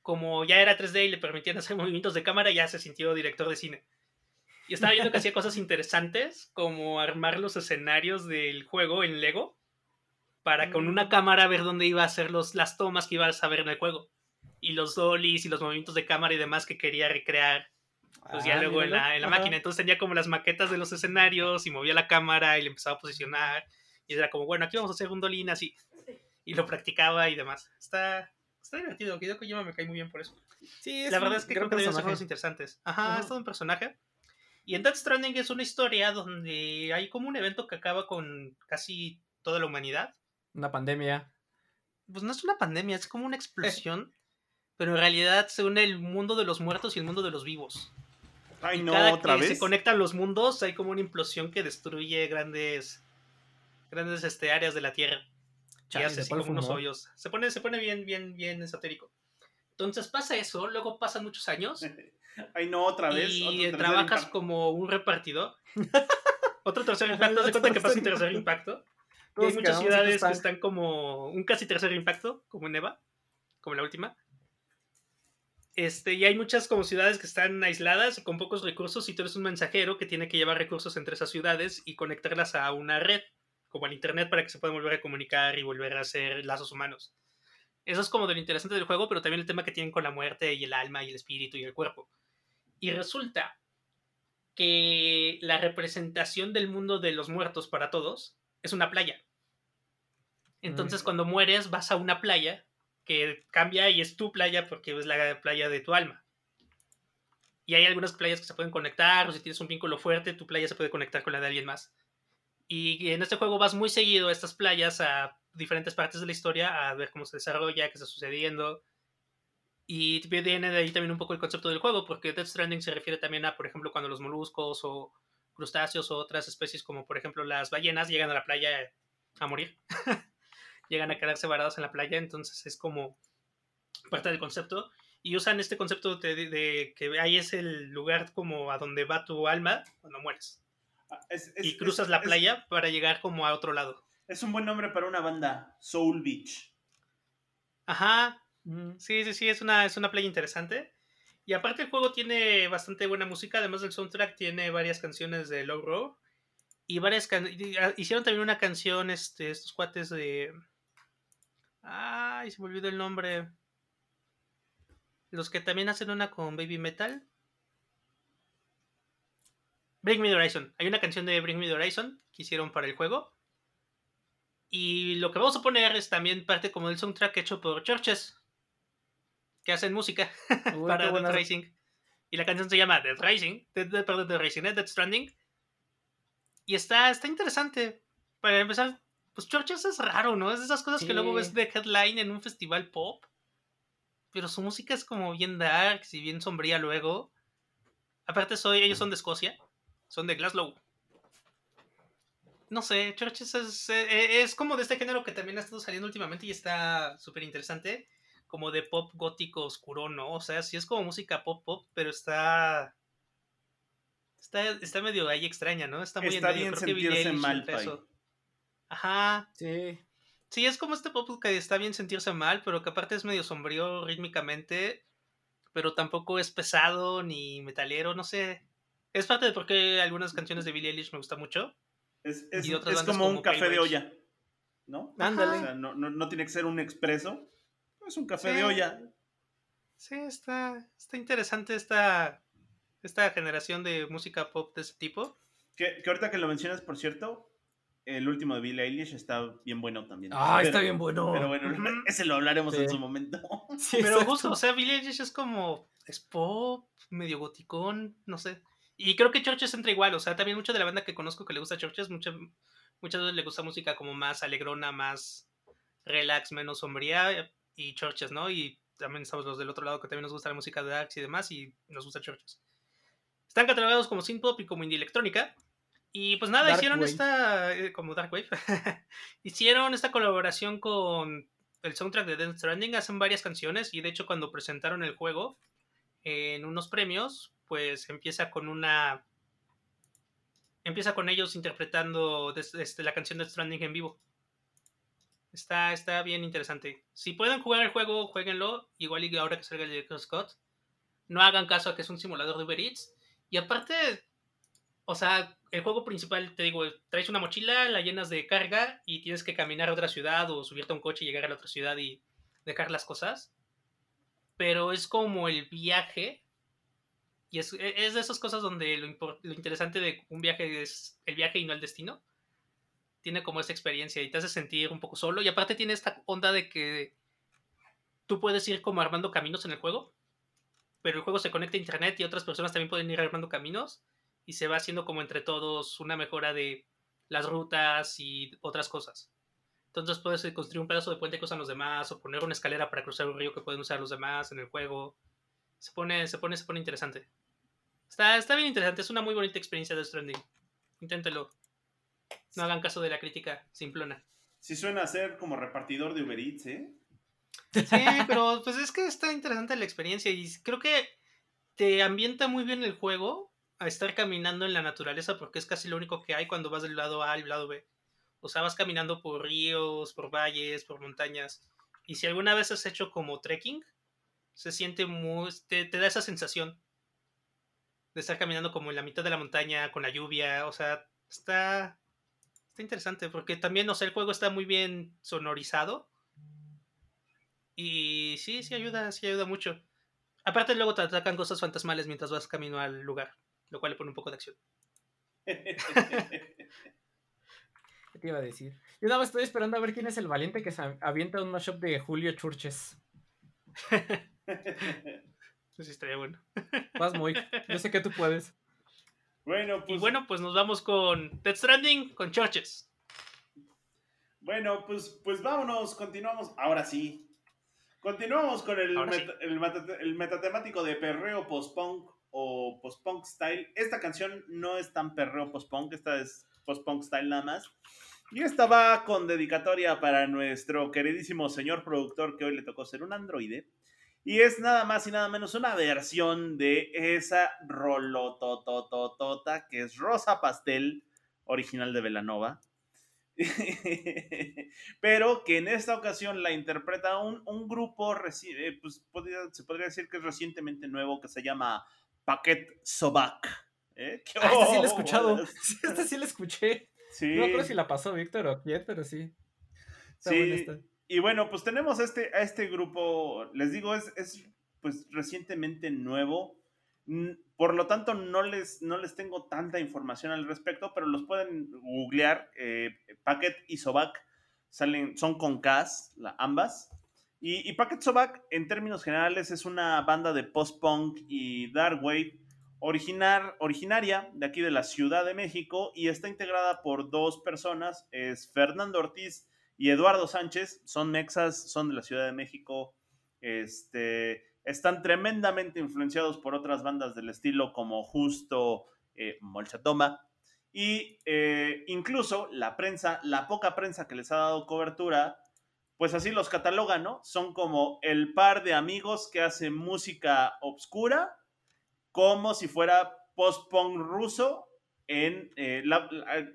como ya era 3D y le permitían hacer movimientos de cámara, ya se sintió director de cine. Y estaba viendo que hacía cosas interesantes, como armar los escenarios del juego en Lego, para con una cámara ver dónde iba a hacer los, las tomas que ibas a ver en el juego. Y los dollies y los movimientos de cámara y demás que quería recrear pues Ah, ya luego en la, en la máquina. Entonces tenía como las maquetas de los escenarios y movía la cámara y le empezaba a posicionar. Y era como, bueno, aquí vamos a hacer un dolín así. Y lo practicaba y demás. Está, está divertido. Hideo Kojima me cae muy bien por eso. Sí, la un verdad es que creo que ser personaje. juegos interesantes. Ajá, Ajá. es todo un personaje. Y en Death Stranding es una historia donde hay como un evento que acaba con casi toda la humanidad. Una pandemia. Pues no es una pandemia, es como una explosión. Pero en realidad se une el mundo de los muertos y el mundo de los vivos. Ay, Y no, cada otra que vez. se conectan los mundos, hay como una implosión que destruye grandes, grandes este, áreas de la Tierra. Y Chale, hace así ¿cuál como unos hoyos. Se pone, se pone bien, bien, bien esotérico. Entonces pasa eso, luego pasan muchos años Ay, no, otra vez. y otro trabajas impacto. como un repartidor. Otro tercer impacto, de cuenta que pasa un tercer impacto. Y hay muchas ciudades que están- como un casi tercer impacto, como en Eva, como la última. Este, y hay muchas como ciudades que están aisladas y con pocos recursos y tú eres un mensajero que tiene que llevar recursos entre esas ciudades y conectarlas a una red, como al internet, para que se puedan volver a comunicar y volver a hacer lazos humanos. Eso es como de lo interesante del juego, pero también el tema que tienen con la muerte y el alma y el espíritu y el cuerpo. Y resulta que la representación del mundo de los muertos para todos es una playa. Entonces, Mm. cuando mueres, vas a una playa que cambia y es tu playa porque es la playa de tu alma. Y hay algunas playas que se pueden conectar, o si tienes un vínculo fuerte, tu playa se puede conectar con la de alguien más. Y en este juego vas muy seguido a estas playas, a diferentes partes de la historia, a ver cómo se desarrolla, qué está sucediendo. Y viene de ahí también un poco el concepto del juego, porque Death Stranding se refiere también a, por ejemplo, cuando los moluscos o crustáceos o otras especies, como por ejemplo las ballenas, llegan a la playa a morir. llegan a quedarse varados en la playa, entonces es como parte del concepto. Y usan este concepto de, de- de que ahí es el lugar como a donde va tu alma cuando mueres. Ah, es- es- y cruzas es- la playa para llegar como a otro lado. Es, un buen nombre para una banda, Soul Beach. Ajá. Sí, sí, sí, es una, es una playa interesante. Y aparte el juego tiene bastante buena música, además del soundtrack tiene varias canciones de Low Row. Y varias can- ah, hicieron también una canción, este, estos cuates de... Ay, se me olvidó el nombre. Los que también hacen una con Baby Metal. Bring Me the Horizon. Hay una canción de Bring Me the Horizon que hicieron para el juego. Y lo que vamos a poner es también parte como del soundtrack hecho por Churches, que hacen música Uy, para buena- Racing. Y la canción se llama Death Racing, Death, Death- perdón, Death Racing, ¿eh? Death Stranding. Y está, está interesante. Para empezar, pues Churches es raro, ¿no? Es de esas cosas que luego ves de headline en un festival pop. Pero su música es como bien dark y bien sombría luego. Aparte soy, ellos son de Escocia, son de Glasgow. No sé, Churches es, eh, es como de este género que también ha estado saliendo últimamente y está súper interesante. Como de pop gótico oscuro, ¿no? O sea, sí es como música pop pop, pero está. Está, está medio ahí extraña, ¿no? Está muy Está en medio. bien Creo sentirse Eilish mal, eso. Ajá. Sí. Sí, es como este pop que está bien sentirse mal, pero que aparte es medio sombrío rítmicamente, pero tampoco es pesado ni metalero, no sé. Es parte de por qué algunas canciones de Billie Eilish me gustan mucho. Es, es- Y otras es bandas como un como café de olla, ¿no? Ándale. O sea, no, no, no tiene que ser un expreso, es un café Sí. de olla. Sí, está, está interesante esta, esta generación de música pop de ese tipo. Que, que ahorita que lo mencionas, por cierto, el último de Billie Eilish está bien bueno también. Ah, Pero- está bien bueno. Pero bueno, ese lo hablaremos Sí. en su momento. Sí, Pero exacto. justo, o sea, Billie Eilish es como, es pop, medio goticón, no sé. Y creo que Churches entra igual, o sea, también mucha de la banda que conozco que le gusta Churches, mucha, muchas veces le gusta música como más alegrona, más relax, menos sombría, y Churches, ¿no? Y también estamos los del otro lado que también nos gusta la música de Darks y demás, y nos gusta Churches. Están catalogados como synth pop y como indie electrónica. Y pues nada, Dark hicieron Wave. esta, eh, como Dark Wave, hicieron esta colaboración con el soundtrack de Death Stranding, hacen varias canciones y de hecho cuando presentaron el juego en unos premios, pues empieza con una... Empieza con ellos interpretando des- este, la canción de Death Stranding en vivo. Está, está bien interesante. Si pueden jugar el juego, jueguenlo. Igual y ahora que salga el de Scott. No hagan caso a que es un simulador de Uber Eats. Y aparte, o sea, el juego principal, te digo, traes una mochila, la llenas de carga y tienes que caminar a otra ciudad o subirte a un coche y llegar a la otra ciudad y dejar las cosas. Pero es como el viaje. Y es, es de esas cosas donde lo interesante de un viaje es el viaje y no el destino. Tiene como esa experiencia y te hace sentir un poco solo. Y aparte tiene esta onda de que tú puedes ir como armando caminos en el juego. Pero el juego se conecta a internet y otras personas también pueden ir armando caminos y se va haciendo como entre todos una mejora de las rutas y otras cosas. Entonces puedes eh, construir un pedazo de puente que usan los demás o poner una escalera para cruzar un río que pueden usar los demás en el juego. Se pone, se pone, se pone interesante. Está, está bien interesante, es una muy bonita experiencia de Stranding. Inténtelo. No hagan caso de la crítica simplona. Sí suena a ser como repartidor de Uber Eats, ¿eh? Sí, pero pues es que está interesante la experiencia y creo que te ambienta muy bien el juego a estar caminando en la naturaleza porque es casi lo único que hay cuando vas del lado A al lado B. O sea, vas caminando por ríos, por valles, por montañas. Y si alguna vez has hecho como trekking, se siente muy... te, te da esa sensación de estar caminando como en la mitad de la montaña con la lluvia. O sea, está, está interesante porque también, o sea, el juego está muy bien sonorizado. Y sí, sí ayuda, sí ayuda mucho. Aparte luego te atacan cosas fantasmales mientras vas camino al lugar, lo cual le pone un poco de acción. ¿Qué te iba a decir? Yo nada más estoy esperando a ver quién es el valiente que se avienta un mashup de Julio Churches. Eso sí estaría bueno. Vas muy. Yo sé que tú puedes. Bueno, pues. Y bueno, pues nos vamos con Death Stranding con Churches. Bueno, pues, pues vámonos, continuamos. Ahora sí. Continuamos con el, Ahora sí. meta- el, meta- el metatemático de perreo post-punk o post-punk style. Esta canción no es tan perreo post-punk, esta es post-punk style nada más. Y esta va con dedicatoria para nuestro queridísimo señor productor que hoy le tocó ser un androide. Y es nada más y nada menos una versión de esa rolotototota que es Rosa Pastel, original de Velanova. Pero que en esta ocasión la interpreta un, un grupo, eh, pues podría- se podría decir que es recientemente nuevo, que se llama Paquet Sobac. ¿Eh? ¿Qué Ah, esta sí la he escuchado. bolas? Esta sí la escuché. Sí, No creo si la pasó Víctor o quién, pero sí. Está sí. Y bueno, pues tenemos este, a este grupo, les digo, es, es pues recientemente nuevo. Mm, Por lo tanto, no les, no les tengo tanta información al respecto, pero los pueden googlear. Eh, Packet y Sobac salen, son con Ks, la- ambas. Y, y Packet Sobac, en términos generales, es una banda de post-punk y dark wave originar, originaria de aquí de la Ciudad de México y está integrada por dos personas, es Fernando Ortiz y Eduardo Sánchez, son mexas, son de la Ciudad de México, este, están tremendamente influenciados por otras bandas del estilo como justo eh, Molchatoma y eh, incluso la prensa, la poca prensa que les ha dado cobertura, pues así los catalogan, ¿no? Son como el par de amigos que hacen música obscura, como si fuera post-punk ruso. En, eh,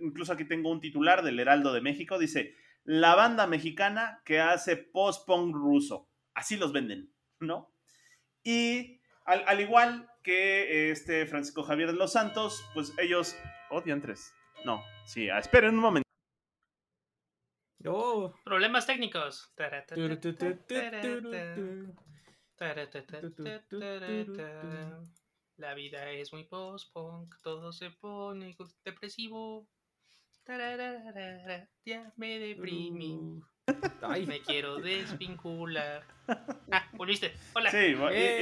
incluso aquí tengo un titular del Heraldo de México, dice, la banda mexicana que hace post-punk ruso. Así los venden, ¿no? Y al, al igual que este Francisco Javier de los Santos, pues ellos... Oh, diantres. No, sí, ah, esperen un momento. Oh. Problemas técnicos. La vida es muy post-punk, todo se pone depresivo. Ya me deprimí, Uh. Ay, me quiero desvincular. Ah, volviste. Hola. Sí, y, y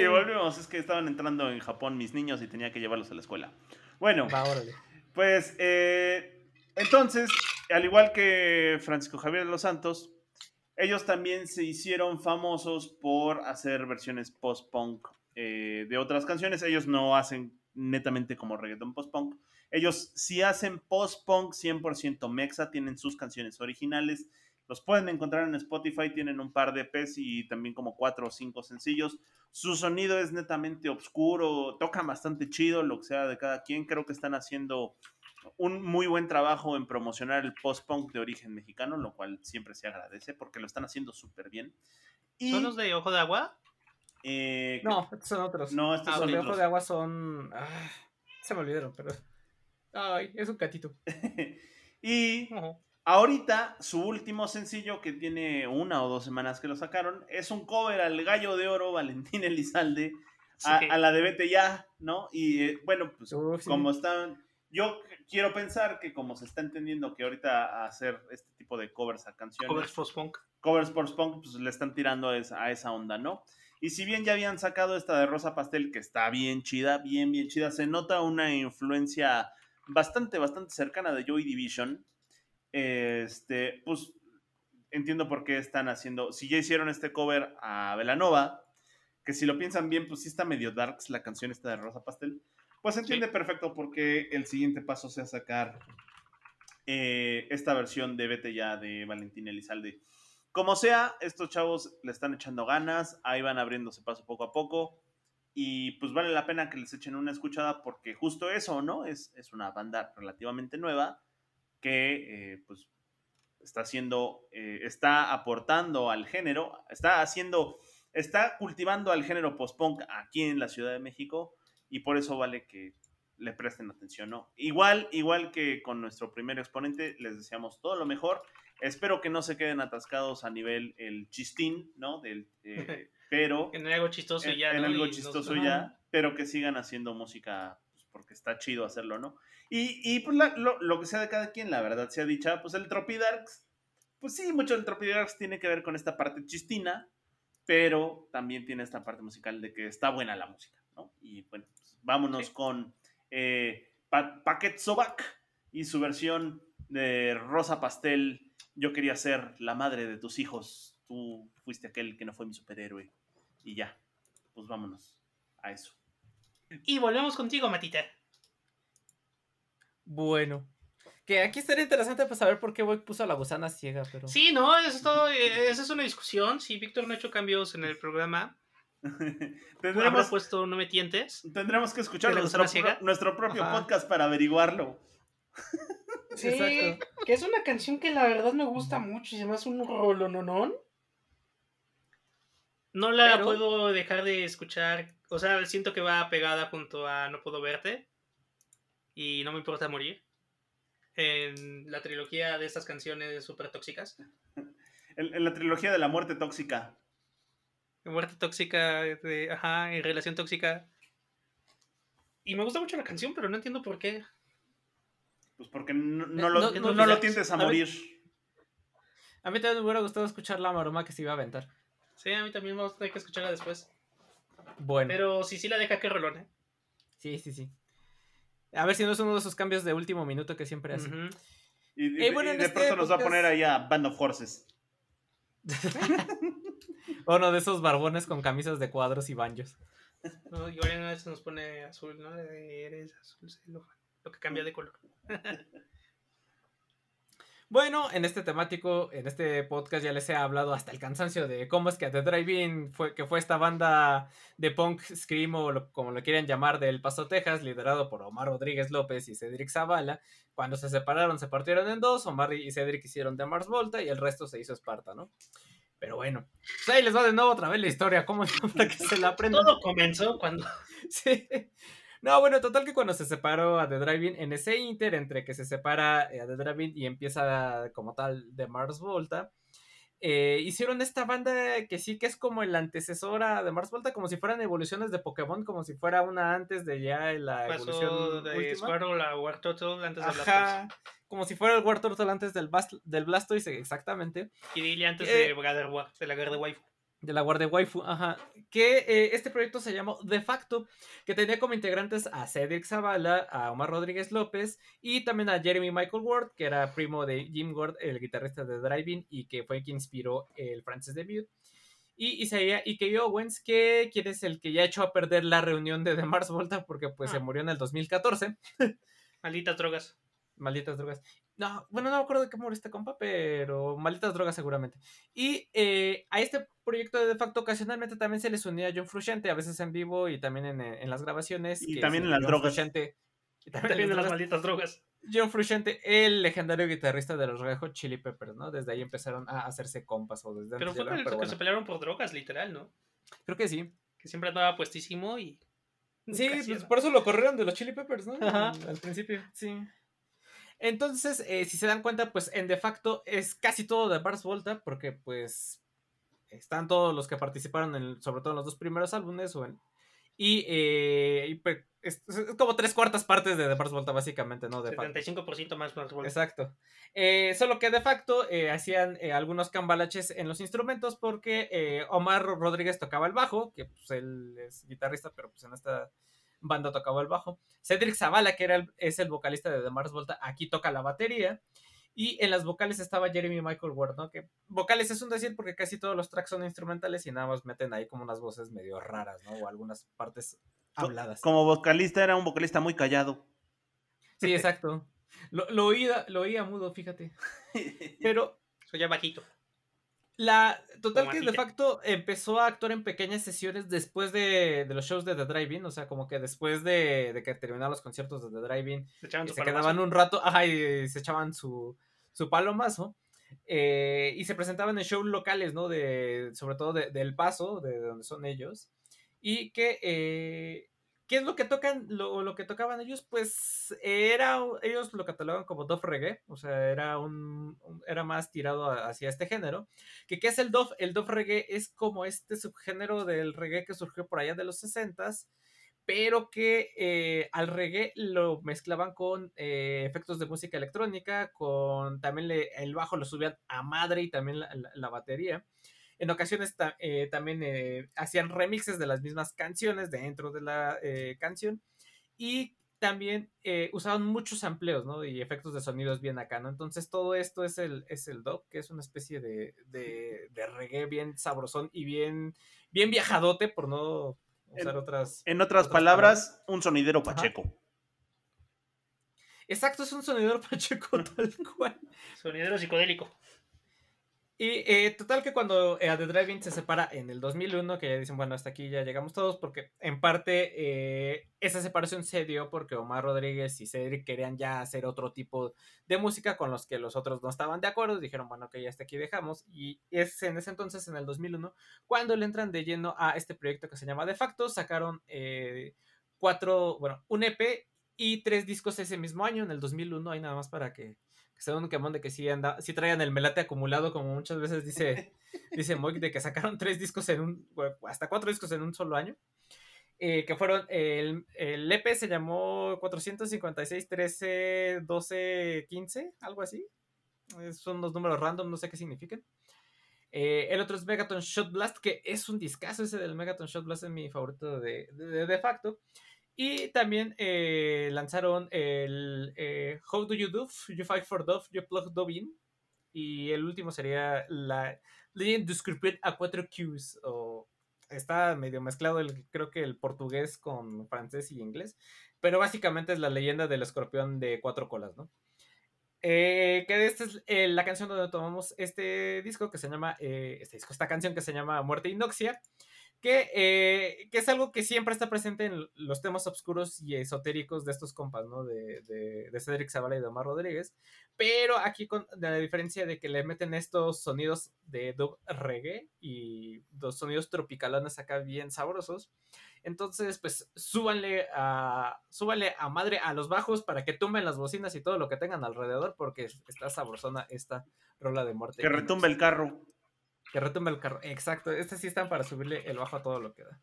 Eh. volvemos. Es que estaban entrando en Japón mis niños y tenía que llevarlos a la escuela. Bueno, va, órale. pues eh, entonces, al igual que Francisco Javier de los Santos, ellos también se hicieron famosos por hacer versiones post-punk eh, de otras canciones. Ellos no hacen netamente como reggaeton post-punk. Ellos sí hacen post-punk 100% mexa, tienen sus canciones originales. Los pueden encontrar en Spotify, tienen un par de EPs y también como cuatro o cinco sencillos. Su sonido es netamente oscuro, tocan bastante chido, lo que sea de cada quien. Creo que están haciendo un muy buen trabajo en promocionar el post-punk de origen mexicano, lo cual siempre se agradece porque lo están haciendo súper bien. Y, ¿Son los de Ojo de Agua? eh, No, estos son otros. no, estos Ah, son Los de ojo de agua son. ah, se me olvidaron, pero. Ay, es un gatito. y ahorita su último sencillo, que tiene una o dos semanas que lo sacaron, es un cover al gallo de oro Valentín Elizalde, a, Sí. a la de Vete Ya, ¿no? Y eh, bueno, pues sí. como están, yo quiero pensar que como se está entendiendo que ahorita hacer este tipo de covers a canciones, Covers post-punk. covers por punk, pues le están tirando a esa, a esa onda, ¿no? Y si bien ya habían sacado esta de Rosa Pastel, que está bien chida, bien, bien chida, se nota una influencia bastante, bastante cercana de Joy Division. Este, pues entiendo por qué están haciendo, si ya hicieron este cover a Velanova, que si lo piensan bien, pues sí está medio darks la canción esta de Rosa Pastel, pues se entiende perfecto porque el siguiente paso sea sacar eh, esta versión de Vete ya de Valentín Elizalde. Como sea, estos chavos le están echando ganas, ahí van abriéndose paso poco a poco. Y pues vale la pena que les echen una escuchada porque justo eso, ¿no? Es, es una banda relativamente nueva que eh, pues está haciendo, eh, está aportando al género, está haciendo, está cultivando al género post-punk aquí en la Ciudad de México y por eso vale que le presten atención, ¿no? Igual, igual que con nuestro primer exponente, les deseamos todo lo mejor. Espero que no se queden atascados a nivel el chistín, ¿no? Del, eh, pero... En algo chistoso en, ya, en ¿no? algo Y chistoso ya, pero que sigan haciendo música pues, porque está chido hacerlo, ¿no? Y, y, pues la- lo, lo que sea de cada quien, la verdad sea dicha, pues el Tropidarks, pues sí, mucho del Tropidarks tiene que ver con esta parte chistina, pero también tiene esta parte musical de que está buena la música, ¿no? Y bueno, pues, vámonos Sí. con eh, Pa- Paquet Sobac y su versión de Rosa Pastel. Yo quería ser la madre de tus hijos, tú fuiste aquel que no fue mi superhéroe. Y ya, pues vámonos a eso. Y volvemos contigo, Matita. Bueno. Que aquí estaría interesante pues saber por qué Boy puso a la gusana ciega, pero. Sí, no, eso es todo, eh, esa es una discusión. Si Víctor no ha hecho cambios en el programa, habrá tendremos, puesto No me tientes. tendremos que escuchar ¿De la nuestro, gusana ciega? pro- nuestro propio Ajá. podcast para averiguarlo. Sí, Exacto. que es una canción que la verdad me gusta mucho y se me hace un rolononón. No la Pero- puedo dejar de escuchar. O sea, siento que va pegada junto a No puedo verte. Y no me importa morir. En la trilogía de estas canciones súper tóxicas. En, en la trilogía de la muerte tóxica. Muerte tóxica, de, ajá, en relación tóxica. Y me gusta mucho la canción, pero no entiendo por qué. Pues porque no, no Eh, lo, no- no, lo tientes a morir. A mí también me hubiera gustado escuchar la maroma que se iba a aventar. Sí, a mí también me gusta, hay que escucharla después. Bueno. Pero sí, sí la deja que rolone. Sí, sí, sí. A ver si no es uno de esos cambios de último minuto que siempre hace. Ujú. Y, y- Eh, bueno, y de este pronto nos va a poner ahí a Band of Horses. Uno de esos barbones con camisas de cuadros y banjos. No, y ahora una vez se nos pone azul, ¿no? Eres azul. Lo que cambia de color. Bueno, en este temático, en este podcast ya les he hablado hasta el cansancio de cómo es que The Drive-In fue, que fue esta banda de punk scream o lo- como lo quieran llamar del Paso, Texas, liderado por Omar Rodríguez López y Cedric Zavala. Cuando se separaron, se partieron en dos. Omar y Cedric hicieron de Mars Volta y el resto se hizo Esparta, ¿no? Pero bueno, pues ahí les va de nuevo otra vez la historia, ¿cómo para que se la aprendan? Todo comenzó cuando. Sí. No, bueno, total que cuando se separó a The Driving, en ese inter entre que se separa eh, a The Driving y empieza como tal de Mars Volta, eh, hicieron esta banda que sí que es como el antecesora de Mars Volta, como si fueran evoluciones de Pokémon, como si fuera una antes de ya la Pasó evolución de última. Squirtle a War Turtle antes de Ajá, Blastoise. como si fuera el War Turtle antes del, Bast- del Blastoise, exactamente. Y antes Eh, de Gardevoir, de la Guerra de Waifu. De la Guardia Waifu, ajá, que eh, este proyecto se llamó De facto, que tenía como integrantes a Cedric Zavala, a Omar Rodríguez López y también a Jeremy Michael Ward, que era primo de Jim Ward, el guitarrista de Driving y que fue quien inspiró el Francis debut. Y Isaiah Ike Owens, que quien es el que ya echó a perder la reunión de The Mars Volta porque pues se Ah. murió en el 2014. Malditas drogas. Malditas drogas. No, bueno, no me acuerdo de qué murió este compa, pero malditas drogas seguramente. Y eh, a este proyecto de de facto ocasionalmente también se les unía John Frusciante, a veces en vivo y también en, eh, en las grabaciones. Y que también en las John drogas. Frusciante- y también en También las malditas drogas. John Frusciante, el legendario guitarrista de los Red Hot Chili Peppers, ¿no? Desde ahí empezaron a hacerse compas o desde Pero fue lo- el que bueno. se pelearon por drogas, literal, ¿no? Creo que sí. Que siempre andaba puestísimo y. Sí, pues por eso lo corrieron de los Chili Peppers, ¿no? Ajá. Al principio. Sí. Entonces, eh, si se dan cuenta, pues en de facto es casi todo de Mars Volta, porque pues están todos los que participaron, en, sobre todo en los dos primeros álbumes, o en- y, eh, y, pues, es, es como tres cuartas partes de The Mars Volta, básicamente, ¿no? De facto. 75% más más drogas. Exacto. Eh, solo que de facto eh, hacían eh, algunos cambalaches en los instrumentos porque eh, Omar Rodríguez tocaba el bajo, que pues él es guitarrista, pero pues en esta banda tocaba el bajo. Cedric Zavala, que era el- es el vocalista de The Mars Volta, aquí toca la batería. Y en las vocales estaba Jeremy Michael Ward, ¿no? Que vocales es un decir porque casi todos los tracks son instrumentales y nada más meten ahí como unas voces medio raras, ¿no? O algunas partes habladas. Como vocalista era un vocalista muy callado. Sí, exacto. Lo, lo oía, lo oía mudo, fíjate. Pero Soy ya bajito. La total Como que de facto empezó a actuar en pequeñas sesiones después de, de los shows de The Drive-In, o sea, como que después de, de que terminaron los conciertos de The Drive-In, Se y se quedaban un rato, ajá, y se echaban su, su palomazo, eh, y se presentaban en shows locales, ¿no? De, sobre todo de, de El Paso, de donde son ellos, y que, eh, ¿qué es lo que tocan, lo, lo que tocaban ellos? Pues era, ellos lo catalogan como Dove Reggae, o sea, era un, era más tirado hacia este género, que ¿qué es el Dove? El Dove Reggae es como este subgénero del reggae que surgió por allá de los 60s, pero que eh, al reggae lo mezclaban con eh, efectos de música electrónica, con también el bajo lo subían a madre y también la- la batería. En ocasiones ta- eh, también eh, hacían remixes de las mismas canciones dentro de la eh, canción y también eh, usaban muchos amplios, ¿no? Y efectos de sonidos bien acá, ¿no? Entonces todo esto es el, es el dub, que es una especie de, de, de reggae bien sabrosón y bien, bien viajadote, por no usar En- otras... En otras Otras palabras, un sonidero Ajá. pacheco. Exacto, es un sonidero pacheco tal cual. Sonidero psicodélico. Y eh, total que cuando eh, The Drive-In se separa en el 2001, que ya dicen, bueno, hasta aquí ya llegamos todos, porque en parte eh, esa separación se dio porque Omar Rodríguez y Cedric querían ya hacer otro tipo de música con los que los otros no estaban de acuerdo, dijeron, bueno, que ya hasta aquí dejamos, y es en ese entonces, en el 2001, cuando le entran de lleno a este proyecto que se llama De Facto, sacaron eh, cuatro, bueno, un EP y tres discos ese mismo año, en el 2001, ahí nada más para que que sea un quemón de que sí, anda, sí traían el melate acumulado, como muchas veces dice, dice Moik, de que sacaron tres discos en un, hasta cuatro discos en un solo año. eh, que fueron, el, el EP se llamó 456, 13, 12, 15, algo así. Eh, Son los números random, no sé qué significan. Eh, el otro es Megaton Shot Blast, que es un discazo ese del Megaton Shot Blast, es mi favorito de, de, de facto. Y también eh, lanzaron el eh, How Do You Do? You Fight for Dove, You Plug Dove In. Y el último sería la Legend Scorpion a 4 Qs. O está medio mezclado, el, creo que el portugués con francés y inglés. Pero básicamente es la leyenda del escorpión de cuatro colas, ¿no? Eh, que esta es eh, la canción donde tomamos este disco que se llama, eh, este disco, esta canción que se llama Muerte Inoxia, que, eh, que es algo que siempre está presente en los temas oscuros y esotéricos de estos compas, ¿no? De, de, de Cedric Zavala y de Omar Rodríguez, pero aquí con la diferencia de que le meten estos sonidos de dub reggae y dos sonidos tropicalones acá bien sabrosos, entonces, pues súbanle a, súbanle a madre a los bajos para que tumben las bocinas y todo lo que tengan alrededor, porque está sabrosona esta rola de muerte. Que retumbe el carro. Que retumbe el carro. Exacto. Estas sí están para subirle el bajo a todo lo que da.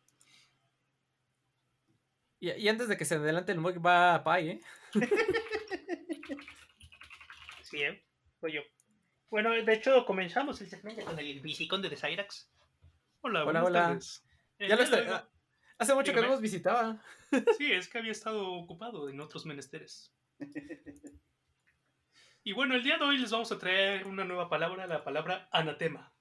Y, y antes de que se adelante el Moik va a Pai, ¿eh? Sí, ¿eh? Soy yo. Bueno, de hecho, comenzamos el segmento con el Biciconde de Cyrax. Hola, Hola, hola. Eh, Ya lo ya está- lo- ah, Hace mucho que no nos visitaba. Sí, es que había estado ocupado en otros menesteres. Y bueno, el día de hoy les vamos a traer una nueva palabra, la palabra anatema,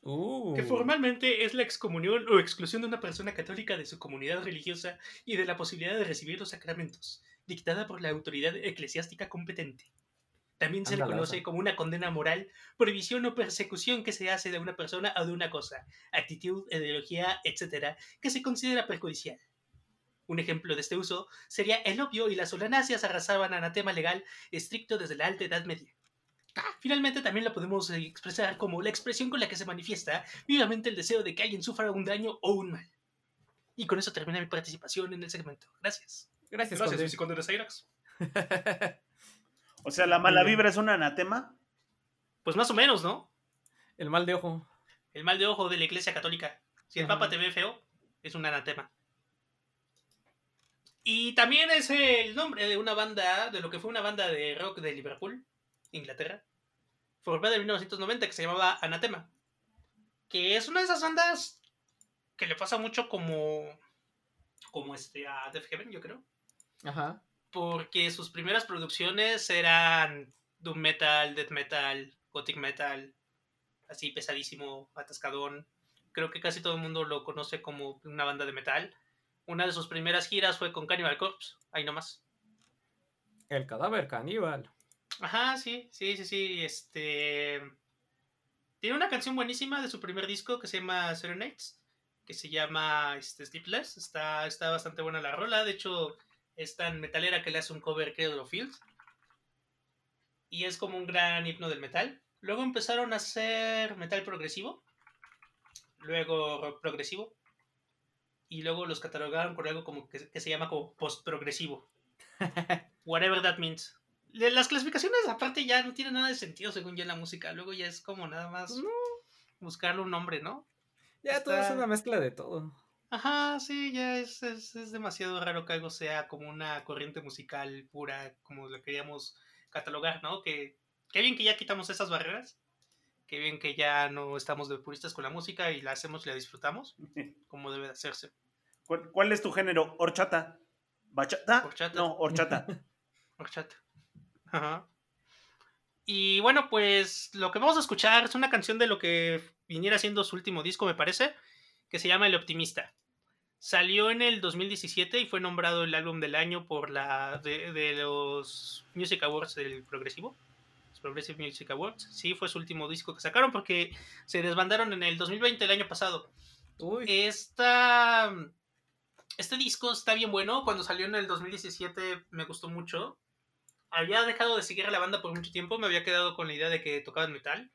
Uh. que formalmente es la excomunión o exclusión de una persona católica de su comunidad religiosa y de la posibilidad de recibir los sacramentos, dictada por la autoridad eclesiástica competente. También se le conoce como una condena moral, prohibición o persecución que se hace de una persona o de una cosa, actitud, ideología, etc., que se considera perjudicial. Un ejemplo de este uso sería el opio y las solanáceas arrasaban anatema legal estricto desde la alta Edad Media. Finalmente también la podemos eh, expresar como la expresión con la que se manifiesta vivamente el deseo de que alguien sufra un daño o un mal. Y con eso termina mi participación en el segmento. Gracias. Gracias, Gracias, Conde. Viciconde de Cyrax. O sea, la mala vibra es un anatema. Pues más o menos, ¿no? El mal de ojo. El mal de ojo de la Iglesia Católica. Si el Ajá. Papa te ve feo, es un anatema. Y también es el nombre de una banda, de lo que fue una banda de rock de Liverpool, Inglaterra, formada en 1990 que se llamaba Anatema. Que es una de esas bandas que le pasa mucho como, como este, a Def Heaven, yo creo. Ajá. Porque sus primeras producciones eran doom metal, death metal, gothic metal, así pesadísimo, atascadón. Creo que casi todo el mundo lo conoce como una banda de metal. Una de sus primeras giras fue con Cannibal Corpse, ahí nomás. El cadáver caníbal. Ajá, sí, sí, sí, sí. Este. Tiene una canción buenísima de su primer disco que se llama Serenades, que se llama este, Sleepless. Está, está bastante buena la rola. De hecho, es tan metalera que le hace un cover Cradle of Field. Y es como un gran himno del metal. Luego empezaron a hacer metal progresivo. Luego rock progresivo. Y luego los catalogaron por algo como que, que se llama como post-progresivo. Whatever that means. Las clasificaciones aparte ya no tienen nada de sentido según yo en la música. Luego ya es como nada más No, buscarle un nombre, ¿no? ya todo es una mezcla de todo. Ajá, sí, ya es, es, es demasiado raro que algo sea como una corriente musical pura, como lo queríamos catalogar, ¿no? Que, qué bien que ya quitamos esas barreras, qué bien que ya no estamos de puristas con la música y la hacemos y la disfrutamos, como debe de hacerse. ¿Cuál, cuál es tu género? ¿Horchata? ¿Bachata? Horchata. No, horchata. Horchata. Ajá. Y bueno, pues lo que vamos a escuchar es una canción de lo que viniera siendo su último disco, me parece, que se llama El Optimista. Salió en el 2017 y fue nombrado el álbum del año por la de, de los Music Awards del Progresivo. Los Progressive Music Awards. Sí, fue su último disco que sacaron porque se desbandaron en el 2020, el año pasado. Uy, Esta, este disco está bien bueno. Cuando salió en el 2017 me gustó mucho. Había dejado de seguir a la banda por mucho tiempo. Me había quedado con la idea de que tocaban metal.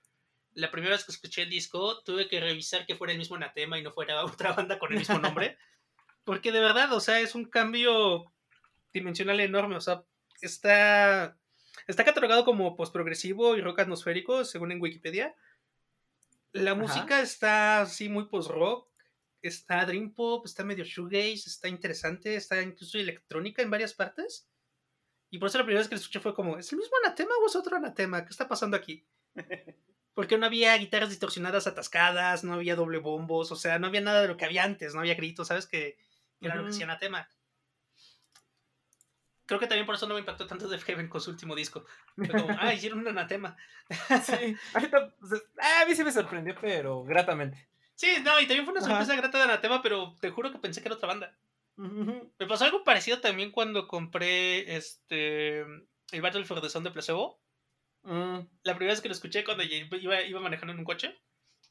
La primera vez que escuché el disco tuve que revisar que fuera el mismo Anatema y no fuera otra banda con el mismo nombre. Porque de verdad, o sea, es un cambio dimensional enorme. O sea, está, está catalogado como postprogresivo y rock atmosférico, según en Wikipedia. La música está así muy post-rock está Dream Pop, está medio shoegaze, está interesante, está incluso electrónica en varias partes. Y por eso la primera vez que lo escuché fue como, ¿es el mismo anatema o es otro anatema? ¿Qué está pasando aquí? Porque no había guitarras distorsionadas atascadas, no había doble bombos, o sea, no había nada de lo que había antes, no había gritos, ¿sabes? Que era lo que hacía anatema. Creo que también por eso no me impactó tanto Def Heaven con su último disco. Fue como, ah, hicieron un anatema. sí. Ahorita, pues, ah, a mí sí me sorprendió, pero gratamente. Sí, no, y también fue una Ajá. sorpresa grata de anatema, pero te juro que pensé que era otra banda. Me pasó algo parecido también cuando compré este el Battle for the Sound de Placebo. Mm, La primera vez que lo escuché cuando iba, iba manejando en un coche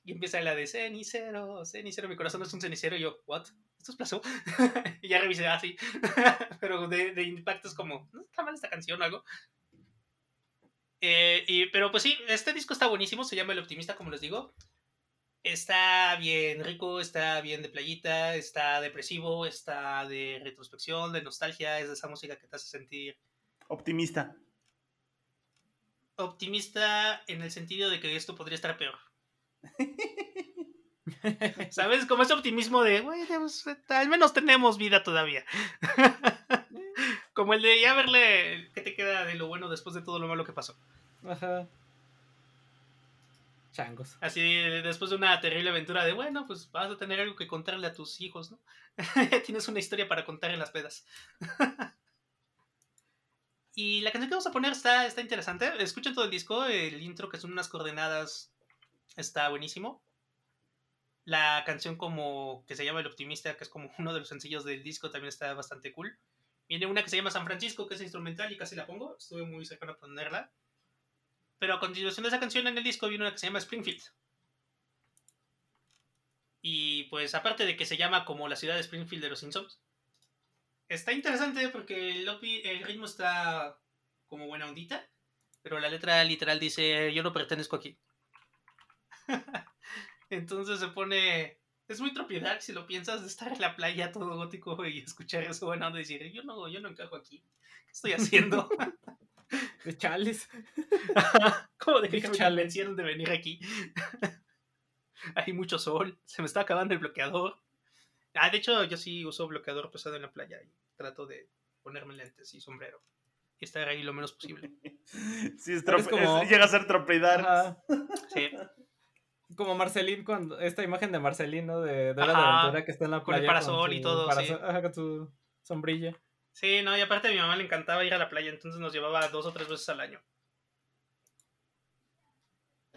y empieza la de cenicero, cenicero, mi corazón es un cenicero y yo, ¿what? ¿Esto es Placebo? y ya revisé así. pero de, de impacto es como, ¿no está mal esta canción o algo? Eh, y, pero pues sí, este disco está buenísimo, se llama El Optimista, como les digo. Está bien rico, está bien de playita, está depresivo, está de retrospección, de nostalgia, es de esa música que te hace sentir Optimista. optimista en el sentido de que esto podría estar peor. ¿Sabes? Como ese optimismo de, güey, pues, al menos tenemos vida todavía. Como el de ya verle qué te queda de lo bueno después de todo lo malo que pasó. Ajá. Changos. Así, después de una terrible aventura de, bueno, pues vas a tener algo que contarle a tus hijos, ¿no? Tienes una historia para contar en las pedas. y la canción que vamos a poner está, está interesante. Escuchen todo el disco, el intro, que son unas coordenadas, está buenísimo. La canción como que se llama El Optimista, que es como uno de los sencillos del disco, también está bastante cool. Viene una que se llama San Francisco, que es instrumental y casi la pongo. Estuve muy cercano a ponerla. Pero a continuación de esa canción en el disco viene una que se llama Springfield. Y pues aparte de que se llama como la ciudad de Springfield de los Simpsons, está interesante porque el, ritmo está como buena ondita, pero la letra literal dice yo no pertenezco aquí. Entonces se pone... Es muy tropiedad si lo piensas de estar en la playa todo gótico y escuchar eso buena y decir yo no, yo no encajo aquí. ¿Qué estoy haciendo? De chales. ¿Cómo de que me Chale. convencieron de venir aquí? Hay mucho sol, se me está acabando el bloqueador. Ah, de hecho, yo sí uso bloqueador pesado en la playa y trato de ponerme lentes y sombrero. Y estar ahí lo menos posible. Sí, es como- es- llega a ser tropeidar. Sí, Como Marcelín, cuando esta imagen de Marcelín, ¿no? De, de Hora de Ajá, Aventura que está en la con el playa. parasol y su todo, sí. Ajá, con su sombrilla. Sí, no, y aparte a mi mamá le encantaba ir a la playa, entonces nos llevaba dos o tres veces al año.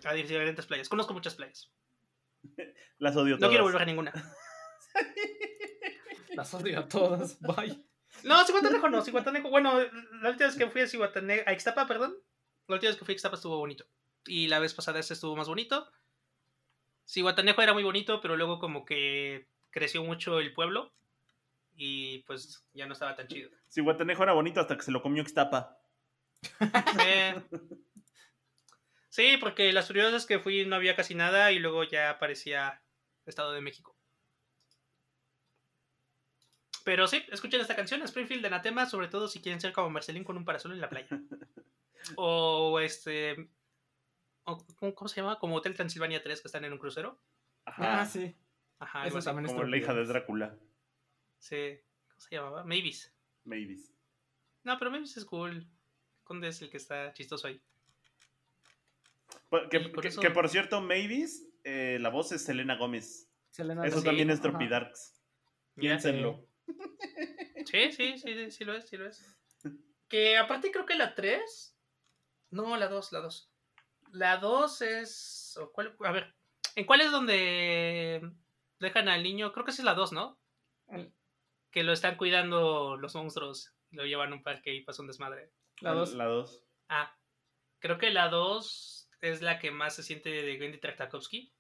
A diferentes playas. Conozco muchas playas. Las odio No todas. quiero volver a ninguna. No, Las odio a todas. Bye. No, Cihuatanejo no, Cihuatanejo. Bueno, la última vez que fui a Cihuatanejo, a Ixtapa, perdón. La última vez que fui a Ixtapa estuvo bonito. Y la vez pasada este estuvo más bonito. Cihuatanejo era muy bonito, pero luego como que creció mucho el pueblo. Y pues ya no estaba tan chido. Sí, Guatanejo era bonito hasta que se lo comió Ixtapa. Eh, Sí, porque las curiosas que fui no había casi nada y luego ya aparecía Estado de México. Pero sí, escuchen esta canción, Springfield de Anatema, sobre todo si quieren ser como Marcelín con un parasol en la playa. O este. o- ¿cómo, se llama? Como Hotel Transilvania 3 que están en un crucero. Ajá. Ah, sí. Ajá, Eso también como la hija de. Drácula. Sí. ¿Cómo se llamaba? Mavis. Mavis. No, pero Mavis es cool. Conde es el que está chistoso ahí. Por- Que, por que- eso- que, por cierto, Mavis, eh, la voz es Selena Gómez. Selena Eso Gomez. también es. Tropidarks. Piénsenlo. Sí, sí, sí, sí, sí lo es, sí lo es. Que aparte creo que la 3. No, la 2, la 2. La 2 es. o cuál- A ver, ¿en cuál es donde dejan al niño? Creo que esa es la 2, ¿no? Que lo están cuidando los monstruos. Lo llevan a un parque y pasa un desmadre. La dos. La 2. Ah, creo que la 2 es la que más se siente de Wendy Traktakovsky.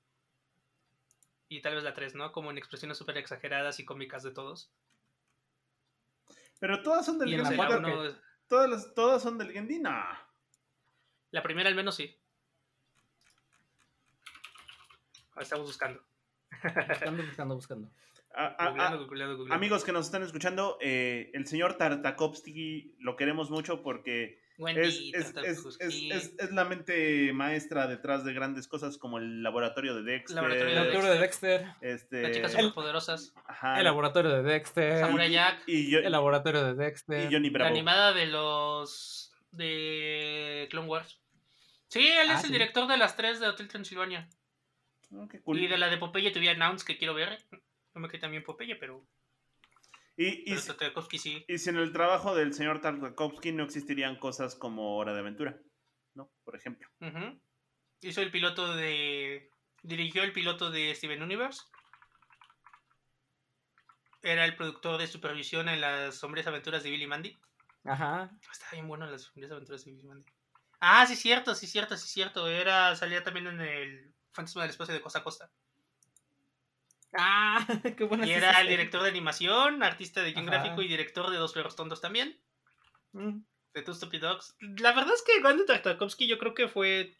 Y tal vez la 3, ¿no? Como en expresiones súper exageradas y cómicas de todos. Pero todas son del Gendy. porque Todas, las- todas son del Gendy. Nah. La primera al menos sí. Ahora estamos buscando. Buscando, buscando, buscando. A- a- a- Googleando, googleando, googleando. amigos que nos están escuchando, eh, el señor Tartakovsky lo queremos mucho porque es, Wendy, es- es- Tartakovsky, es- es- es la mente maestra detrás de grandes cosas como el laboratorio de Dexter. Laboratorio El de laboratorio de Dexter. Este, las chicas el- superpoderosas. ajá, El laboratorio de Dexter. Samurai Jack. y, yo- El laboratorio de y Dexter. Johnny La Bravo. animada de los. de Clone Wars. Sí, él Ah, es el sí. director de las tres de Hotel Transilvania. Oh, qué cool. Y de la de Popeye tuve Announce que quiero ver. No me quedé también Popeye, pero. Y- y Pero si- Tartakovsky sí. y sin el trabajo del señor Tartakovsky no existirían cosas como Hora de Aventura, ¿no? Por ejemplo. Hizo el piloto de. Dirigió el piloto de Steven Universe. Era el productor de supervisión en las sombrías aventuras de Billy Mandy. Ajá. Está bien bueno las sombrías aventuras de Billy Mandy. Ah, sí, cierto, sí, cierto, sí, cierto. Era, salía también en el Fantasma del Espacio de Costa a Costa. Ah, qué buena Y era el director de animación, artista de guion gráfico y director de Dos Perros Tontos también. Mm. de Two Stupid Dogs. La verdad es que Wendy Tartakovsky yo creo que fue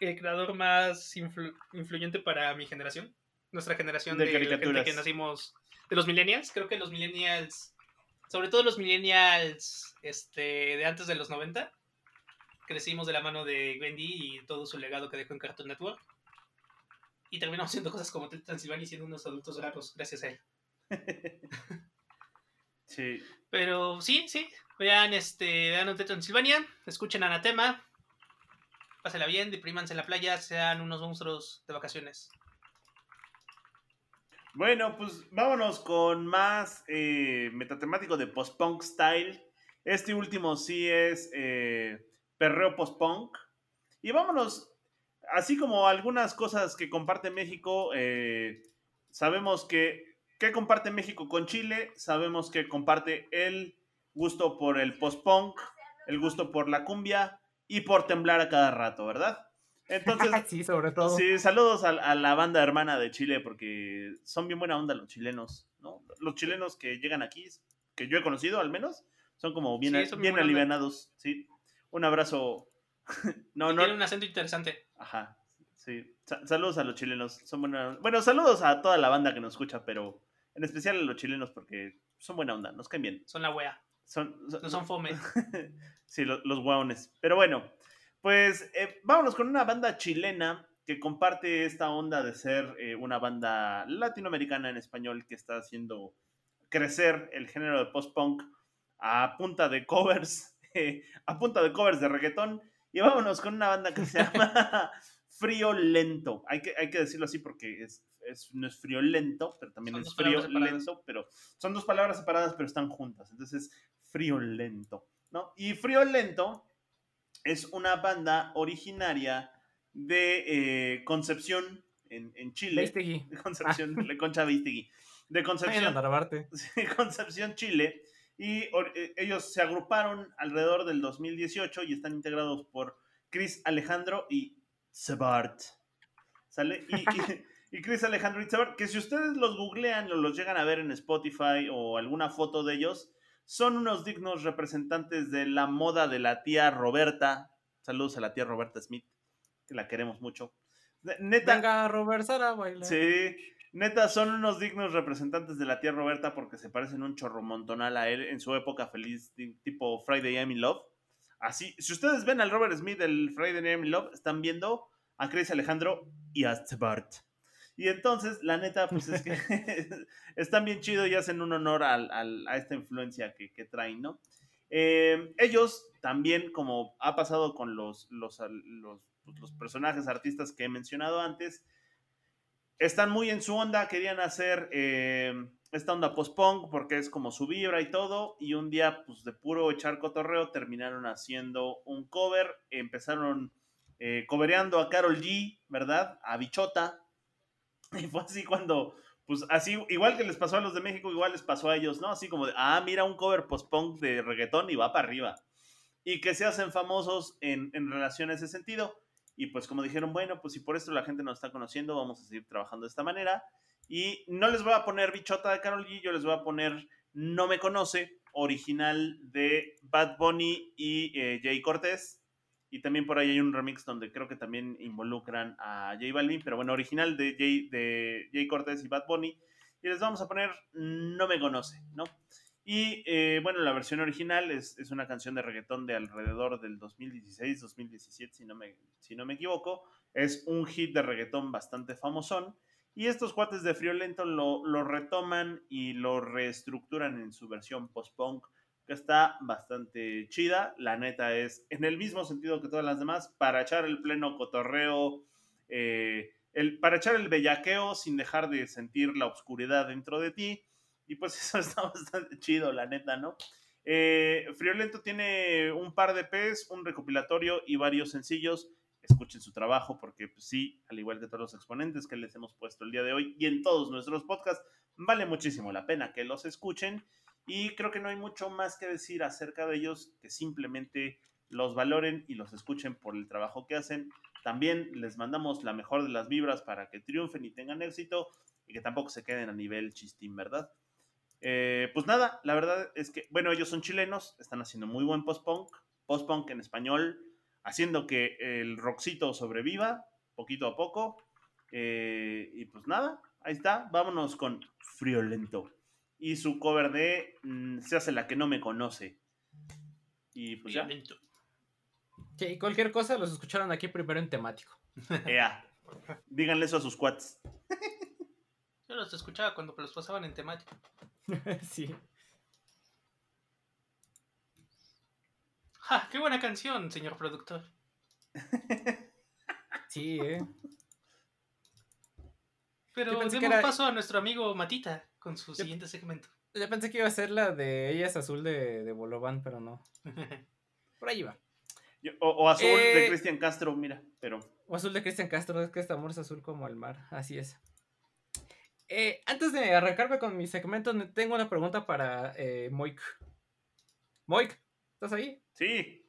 el creador más influ- influyente para mi generación. Nuestra generación De de, la gente que nacimos de los millennials. Creo que los millennials, sobre todo los millennials este, de antes de los 90, crecimos de la mano de Wendy y todo su legado que dejó en Cartoon Network. Y terminamos haciendo cosas como Transilvania y siendo unos adultos raros gracias a él. Sí. Pero sí, sí. Vean este, vean Hotel Transilvania, escuchen Anatema, pásela bien, deprímanse en la playa, sean unos monstruos de vacaciones. Bueno, pues vámonos con más eh, metatemático de post-punk style. Este último sí es eh, perreo post-punk. Y vámonos, así como algunas cosas que comparte México, eh, sabemos que, ¿qué comparte México con Chile? Sabemos que comparte el gusto por el post-punk, el gusto por la cumbia y por temblar a cada rato, ¿verdad? Entonces, sí, sobre todo. Sí, saludos a, a la banda hermana de Chile porque son bien buena onda los chilenos, ¿no? Los chilenos que llegan aquí, que yo he conocido al menos, son como bien, Sí, bien alivianados, sí. Un abrazo. no, no. Tiene un acento interesante. Ajá, sí. Sa- saludos a los chilenos, son buena Bueno, saludos a toda la banda que nos escucha, pero en especial a los chilenos porque son buena onda, nos caen bien. Son la wea. Son, son- No son fome. sí, lo- los guaones. Pero bueno, pues eh, vámonos con una banda chilena que comparte esta onda de ser eh, una banda latinoamericana en español que está haciendo crecer el género de post-punk a punta de covers, eh, a punta de covers de reggaetón. Y vámonos con una banda que se llama Frío Lento. Hay que, hay que decirlo así porque es, es- no es frío lento, pero también Son es frío lento, pero son dos palabras separadas, pero están juntas. Entonces, frío lento, ¿no? Y frío lento es una banda originaria de eh, Concepción, en, en Chile. Beistegui. Concepción, de Concha de Vayan a Concepción, Concepción, Chile. Y eh, ellos se agruparon alrededor del 2018 y están integrados por Chris Alejandro y Sebart. ¿Sale? Y, y- y Chris Alejandro y Sebart, que si ustedes los googlean o los llegan a ver en Spotify o alguna foto de ellos, son unos dignos representantes de la moda de la tía Roberta. Saludos a la tía Roberta Smith, que la queremos mucho. Neta, Venga, Robert Sara, baila. Sí, neta, son unos dignos representantes de la tía Roberta porque se parecen un chorro montonal a él en su época feliz, ti- tipo Friday I'm in Love. Así, si ustedes ven al Robert Smith del Friday I'm in Love, están viendo a Chris Alejandro y a Bart. Y entonces, la neta, pues es que están bien chido y hacen un honor a esta influencia que, traen, ¿no? Eh, ellos también, como ha pasado con los personajes artistas que he mencionado antes, están muy en su onda, querían hacer eh, esta onda post-punk porque es como su vibra y todo, y un día, pues de puro echar cotorreo, terminaron haciendo un cover, empezaron eh, covereando a Carol G, ¿verdad? A Bichota, y fue así cuando, pues así, igual que les pasó a los de México, igual les pasó a ellos, ¿no? Así como de, ah, mira un cover post-punk de reggaetón y va para arriba. Y que se hacen famosos en, en relación a ese sentido. Y pues como dijeron, bueno, pues si por esto la gente nos está conociendo, vamos a seguir trabajando de esta manera. Y no les voy a poner bichota de Carol G, yo les voy a poner No me conoce, original de Bad Bunny y eh, Jay Cortés. Y también por ahí hay un remix donde creo que también involucran a J Balvin, pero bueno, original de Jay, de Jay Cortés y Bad Bunny. Y les vamos a poner No me conoce, ¿no? Y eh, bueno, la versión original es, es, una canción de reggaetón de alrededor del 2016, 2017, si no me, si no me equivoco. Es un hit de reggaetón bastante famosón. Y estos cuates de Friolento lo, lo retoman y lo reestructuran en su versión post-punk, que está bastante chida. La neta es, en el mismo sentido que todas las demás, para echar el pleno cotorreo, eh, el, para echar el bellaqueo sin dejar de sentir la oscuridad dentro de ti. Y pues eso está bastante chido, la neta, ¿no? Eh, Friolento tiene un par de P's, un recopilatorio y varios sencillos. Escuchen su trabajo porque pues, sí, al igual que todos los exponentes que les hemos puesto el día de hoy y en todos nuestros podcasts, vale muchísimo la pena que los escuchen. Y creo que no hay mucho más que decir acerca de ellos que simplemente los valoren y los escuchen por el trabajo que hacen. También les mandamos la mejor de las vibras para que triunfen y tengan éxito y que tampoco se queden a nivel chistín, ¿verdad? Eh, pues nada, la verdad es que, bueno, ellos son chilenos, están haciendo muy buen post-punk, post-punk en español, haciendo que el rockcito sobreviva poquito a poco. Eh, y pues nada, ahí está, vámonos con Friolento y su cover de mm, Se hace la que no me conoce. Y pues ya. Friolento. Sí, cualquier cosa los escucharon aquí primero en temático. Ea. Díganle eso a sus cuates. Yo los escuchaba cuando los pasaban en temático. sí. ¡Ja! ¡Qué buena canción, señor productor! Sí, eh. Pero demos era- paso a nuestro amigo Matita con su Yo- siguiente segmento. Yo pensé que iba a ser la de Ella es azul de, de Bolovan, pero no. Por ahí va. Yo- O, o Azul de Eh, Cristian Castro, mira, pero O azul de Cristian Castro, es que este amor es azul como el mar. Así es. Eh, antes de arrancarme con mi segmento, ne- tengo una pregunta para eh, Moik. Moik, ¿estás ahí? sí,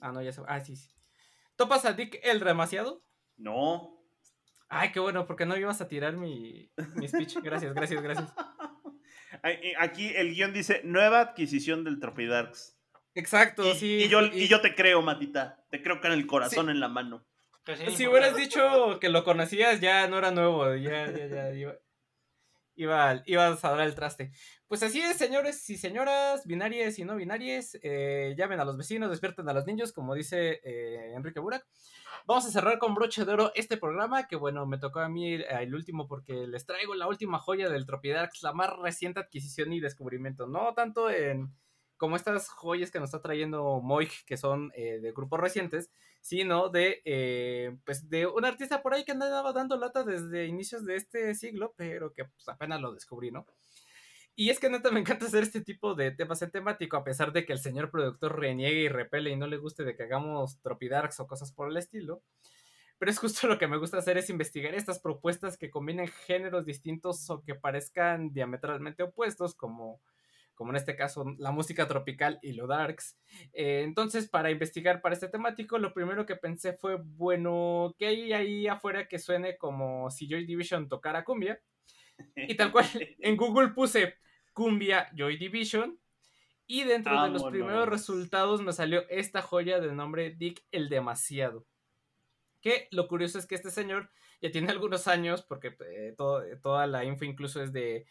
Ah, no, ya se Ah, sí, sí. ¿Topas a Dick el demasiado? no. Ay, qué bueno, porque no ibas a tirar mi, mi speech. Gracias, gracias, gracias. Eh, Aquí el guion dice nueva adquisición del Tropidarks. Exacto, Y, sí. y yo, y yo te creo, Matita. Te creo con el corazón en la mano. Recién Si importado. hubieras dicho que lo conocías, ya no era nuevo, ya, ya, ya, iba, iba, ibas a dar el traste. Pues así es, señores y señoras, binarias y no binarias, eh, llamen a los vecinos, despierten a los niños, como dice eh, Enrique Burak. Vamos a cerrar con broche de oro este programa, que bueno, me tocó a mí el, el último porque les traigo la última joya del Tropidarks, la más reciente adquisición y descubrimiento, no tanto en como estas joyas que nos está trayendo Moig, que son eh, de grupos recientes, sino de, eh, pues de un artista por ahí que andaba dando lata desde inicios de este siglo, pero que pues, apenas lo descubrí, ¿no? Y es que neta me encanta hacer este tipo de temas en temático, a pesar de que el señor productor reniegue y repele y no le guste de que hagamos tropidarks o cosas por el estilo. pero es justo lo que me gusta hacer es investigar estas propuestas que combinen géneros distintos o que parezcan diametralmente opuestos, como, como en este caso la música tropical y lo darks. Eh, entonces, para investigar para este temático, lo primero que pensé fue, bueno, ¿qué hay ahí afuera que suene como si Joy Division tocara cumbia? Y tal cual, en Google puse cumbia Joy Division. Y dentro de los primeros resultados me salió esta joya de nombre Dick el Demasiado. Que lo curioso es que este señor ya tiene algunos años, porque eh, toda la info incluso es de,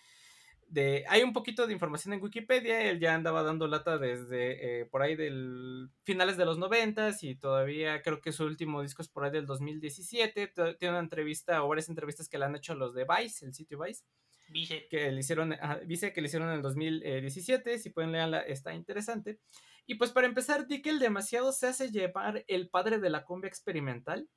de, Hay un poquito de información en Wikipedia, él ya andaba dando lata desde eh, por ahí del finales de los noventas y todavía creo que su último disco es por ahí del 2017. Tiene una entrevista o varias entrevistas que le han hecho los de Vice, el sitio Vice. Vice. Que le hicieron, Vice que le hicieron en el 2017, si pueden leerla, está interesante. Y pues para empezar, Dick el demasiado se hace llevar el padre de la cumbia experimental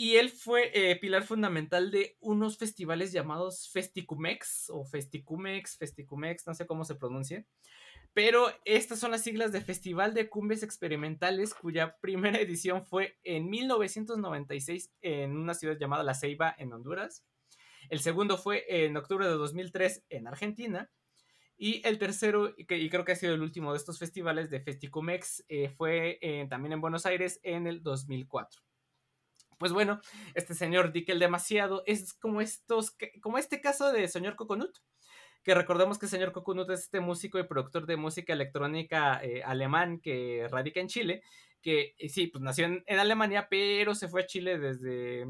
y él fue eh, pilar fundamental de unos festivales llamados Festicumex o Festicumex, Festicumex, no sé cómo se pronuncia. Pero estas son las siglas de Festival de Cumbias Experimentales, cuya primera edición fue en 1996 en una ciudad llamada La Ceiba, en Honduras. El segundo fue en octubre de 2003 en Argentina. Y el tercero, y creo que ha sido el último de estos festivales de Festicumex, eh, fue también en Buenos Aires en el 2004. Pues bueno, este señor Dick el demasiado es como estos, como este caso de señor Coconut, que recordemos que el señor Coconut es este músico y productor de música electrónica eh, alemán que radica en Chile, que eh, sí, pues nació en, Alemania, pero se fue a Chile desde,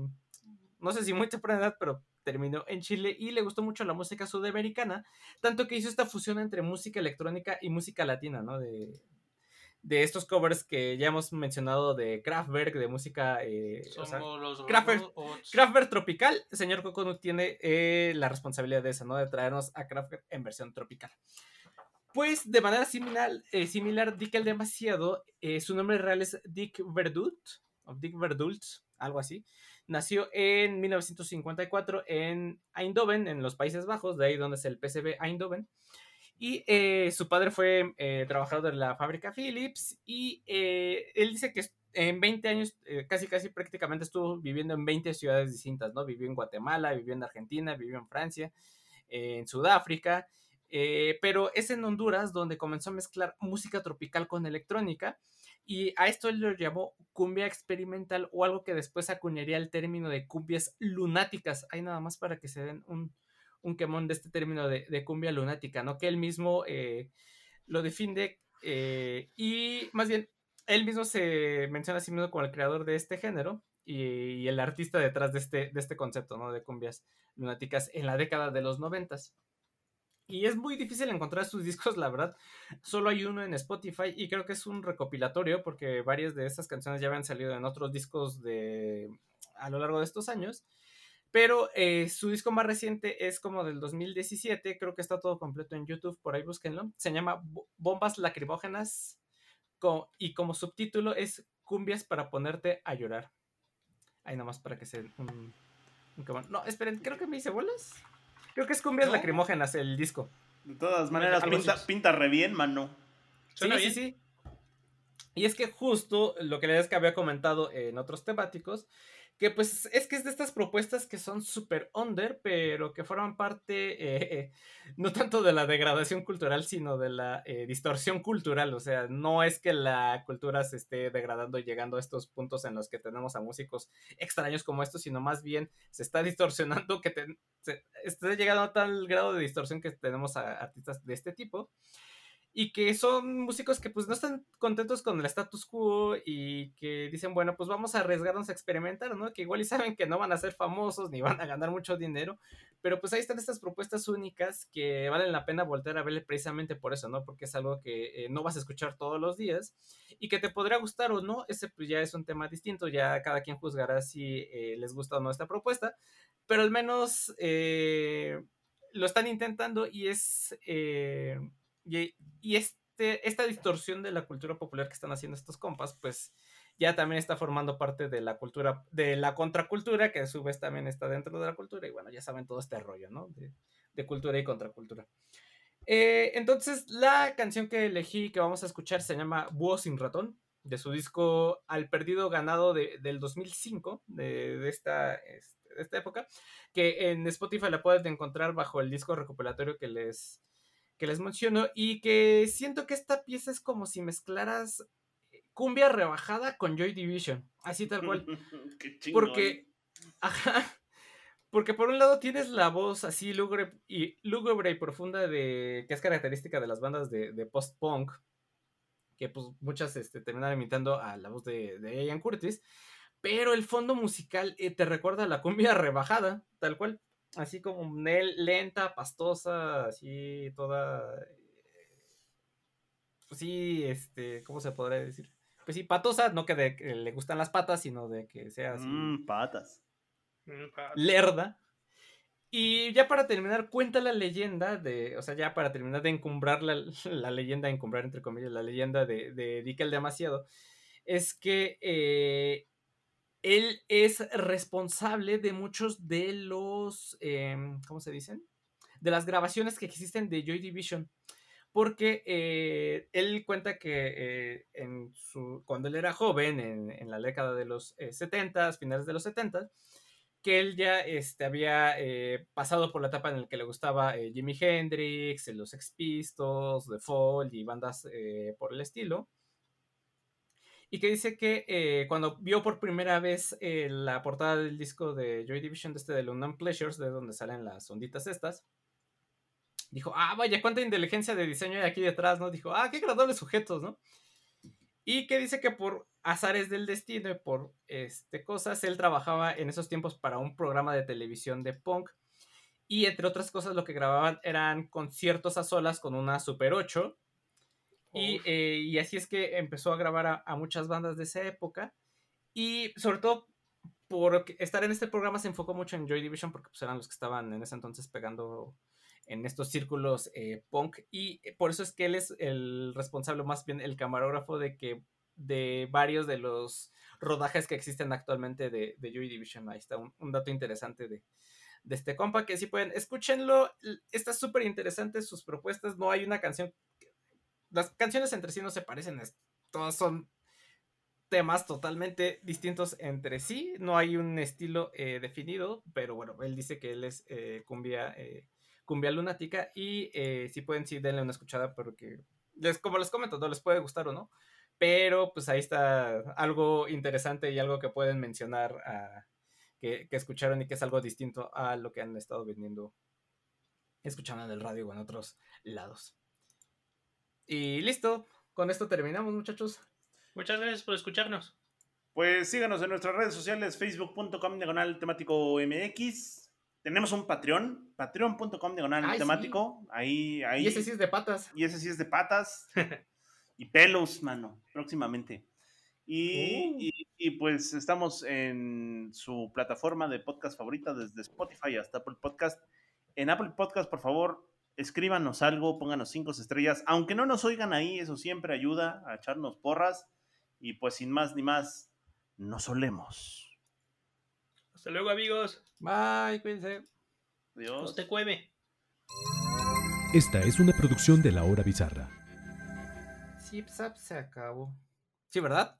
no sé si muy temprana edad, pero terminó en Chile y le gustó mucho la música sudamericana, tanto que hizo esta fusión entre música electrónica y música latina, ¿no? De, de estos covers que ya hemos mencionado de Kraftwerk, de música... Eh, Kraftwerk, Tropical, el señor Coconut tiene eh, la responsabilidad de eso, ¿no? De traernos a Kraftwerk en versión tropical. Pues de manera similar, eh, similar Dick el Demasiado, eh, su nombre real es Dick Verdult, o Dick Verdult, algo así. Nació en 1954 en Eindhoven, en los Países Bajos, de ahí donde es el PCB Eindhoven. Y eh, su padre fue eh, trabajador de la fábrica Philips y eh, él dice que en 20 años, casi casi prácticamente estuvo viviendo en 20 ciudades distintas, ¿no? Vivió en Guatemala, vivió en Argentina, vivió en Francia, en Sudáfrica, pero es en Honduras donde comenzó a mezclar música tropical con electrónica y a esto él lo llamó cumbia experimental o algo que después acuñaría el término de cumbias lunáticas. Hay nada más para que se den un, un quemón de este término de, cumbia lunática, ¿no? Que él mismo eh, lo define eh, y más bien él mismo se menciona a sí mismo como el creador de este género y, el artista detrás de este, de este concepto, ¿no? De cumbias lunáticas en la década de los noventas. Y es muy difícil encontrar sus discos, la verdad. Solo hay uno en Spotify y creo que es un recopilatorio porque varias de esas canciones ya habían salido en otros discos de a lo largo de estos años. Pero eh, su disco más reciente es como del 2017, creo que está todo completo en YouTube, por ahí búsquenlo. Se llama Bombas Lacrimógenas y como subtítulo es Cumbias para ponerte a llorar. Ahí nomás para que se... Un, no, esperen, creo que me hice bolas. Creo que es Cumbias Lacrimógenas el disco. De todas maneras, pinta, re bien, mano. Sí, sí, sí. Y es que justo lo que les que había comentado en otros temáticos que pues es que es de estas propuestas que son súper under, pero que forman parte eh, no tanto de la degradación cultural, sino de la eh, distorsión cultural. O sea, no es que la cultura se esté degradando y llegando a estos puntos en los que tenemos a músicos extraños como estos, sino más bien se está distorsionando, que se, está llegando a tal grado de distorsión que tenemos a artistas de este tipo y que son músicos que pues no están contentos con el status quo y que dicen, bueno, pues vamos a arriesgarnos a experimentar, ¿no? Que igual y saben que no van a ser famosos ni van a ganar mucho dinero, pero pues ahí están estas propuestas únicas que valen la pena volver a verle precisamente por eso, ¿no? Porque es algo que eh, no vas a escuchar todos los días y que te podría gustar o no, ese pues ya es un tema distinto, ya cada quien juzgará si eh, les gusta o no esta propuesta, pero al menos eh, lo están intentando y es y, este, esta distorsión de la cultura popular que están haciendo estos compas, pues ya también está formando parte de la cultura, de la contracultura, que a su vez también está dentro de la cultura. Y bueno, ya saben todo este rollo, ¿no? De, cultura y contracultura. Eh, entonces, la canción que elegí que vamos a escuchar se llama Búho sin ratón. de su disco Al Perdido Ganado de, del 2005, de, de esta, este, de esta época, que en Spotify la puedes encontrar bajo el disco recopilatorio que les, que les menciono y que siento que esta pieza es como si mezclaras cumbia rebajada con Joy Division, así tal cual. Qué chingón. Porque, ajá, porque por un lado tienes la voz así lúgubre y, lúgubre y profunda de, que es característica de las bandas de, de post-punk, que pues muchas este, terminan imitando a la voz de, de Ian Curtis, pero el fondo musical eh, te recuerda a la cumbia rebajada, tal cual, así como lenta, pastosa, así toda... Pues sí, este, ¿cómo se podría decir? Pues sí, patosa, no que, de que le gustan las patas, sino de que sea así Mm, patas. Mm, pa- lerda. Y ya para terminar, cuenta la leyenda de, o sea, ya para terminar de encumbrar la, la leyenda, encumbrar entre comillas, la leyenda de, de Dick el Demasiado, es que eh, él es responsable de muchos de los, em, ¿cómo se dicen? De las grabaciones que existen de Joy Division. Porque eh, él cuenta que eh, cuando él era joven, en, la década de los eh, 70, finales de los 70, que él ya este, había eh, pasado por la etapa en la que le gustaba eh, Jimi Hendrix, eh, los Sex Pistols, The Fall y bandas eh, por el estilo. Y que dice que eh, cuando vio por primera vez eh, la portada del disco de Joy Division, de este de London Pleasures, de donde salen las onditas estas, dijo, ah, vaya, cuánta inteligencia de diseño hay aquí detrás, ¿no? Dijo, ah, qué agradables sujetos, ¿no? Y que dice que por azares del destino y por este, cosas, él trabajaba en esos tiempos para un programa de televisión de punk. Y entre otras cosas, lo que grababan eran conciertos a solas con una Super 8. Y, eh, y así es que empezó a grabar a, a muchas bandas de esa época. Y sobre todo por estar en este programa se enfocó mucho en Joy Division porque pues, eran los que estaban en ese entonces pegando en estos círculos eh, punk y por eso es que él es el responsable, más bien el camarógrafo de que de varios de los rodajes que existen actualmente de, de Joy Division. Ahí está un, un dato interesante de, de este compa que si pueden, escúchenlo, está súper interesante sus propuestas, no hay una canción, las canciones entre sí no se parecen, todas son temas totalmente distintos entre sí, no hay un estilo eh, definido, pero bueno, él dice que él es eh, cumbia, eh, cumbia lunática y si pueden, sí, denle una escuchada porque, les, como les comento, no les puede gustar o no, pero pues ahí está algo interesante y algo que pueden mencionar a- que, que escucharon y que es algo distinto a lo que han estado vendiendo, escuchando en el radio o en otros lados. Y listo, con esto terminamos muchachos. Muchas gracias por escucharnos. Pues síganos en nuestras redes sociales, facebook.com diagonal temático MX. Tenemos un Patreon, patreon.com diagonal sí. temático. Ahí, ahí. Y ese sí es de patas. Y ese sí es de patas y pelos, mano, próximamente. Y, Uh. y- y, pues estamos en su plataforma de podcast favorita, desde Spotify hasta Apple Podcast. En Apple Podcast, por favor, escríbanos algo, pónganos cinco estrellas. Aunque no nos oigan ahí, eso siempre ayuda a echarnos porras. Y pues sin más ni más, nos solemos. Hasta luego, amigos. Bye, cuídense. No Adiós. te cueve. Esta es una producción de La Hora Bizarra. Ah, pues, se acabó. Sí, ¿verdad?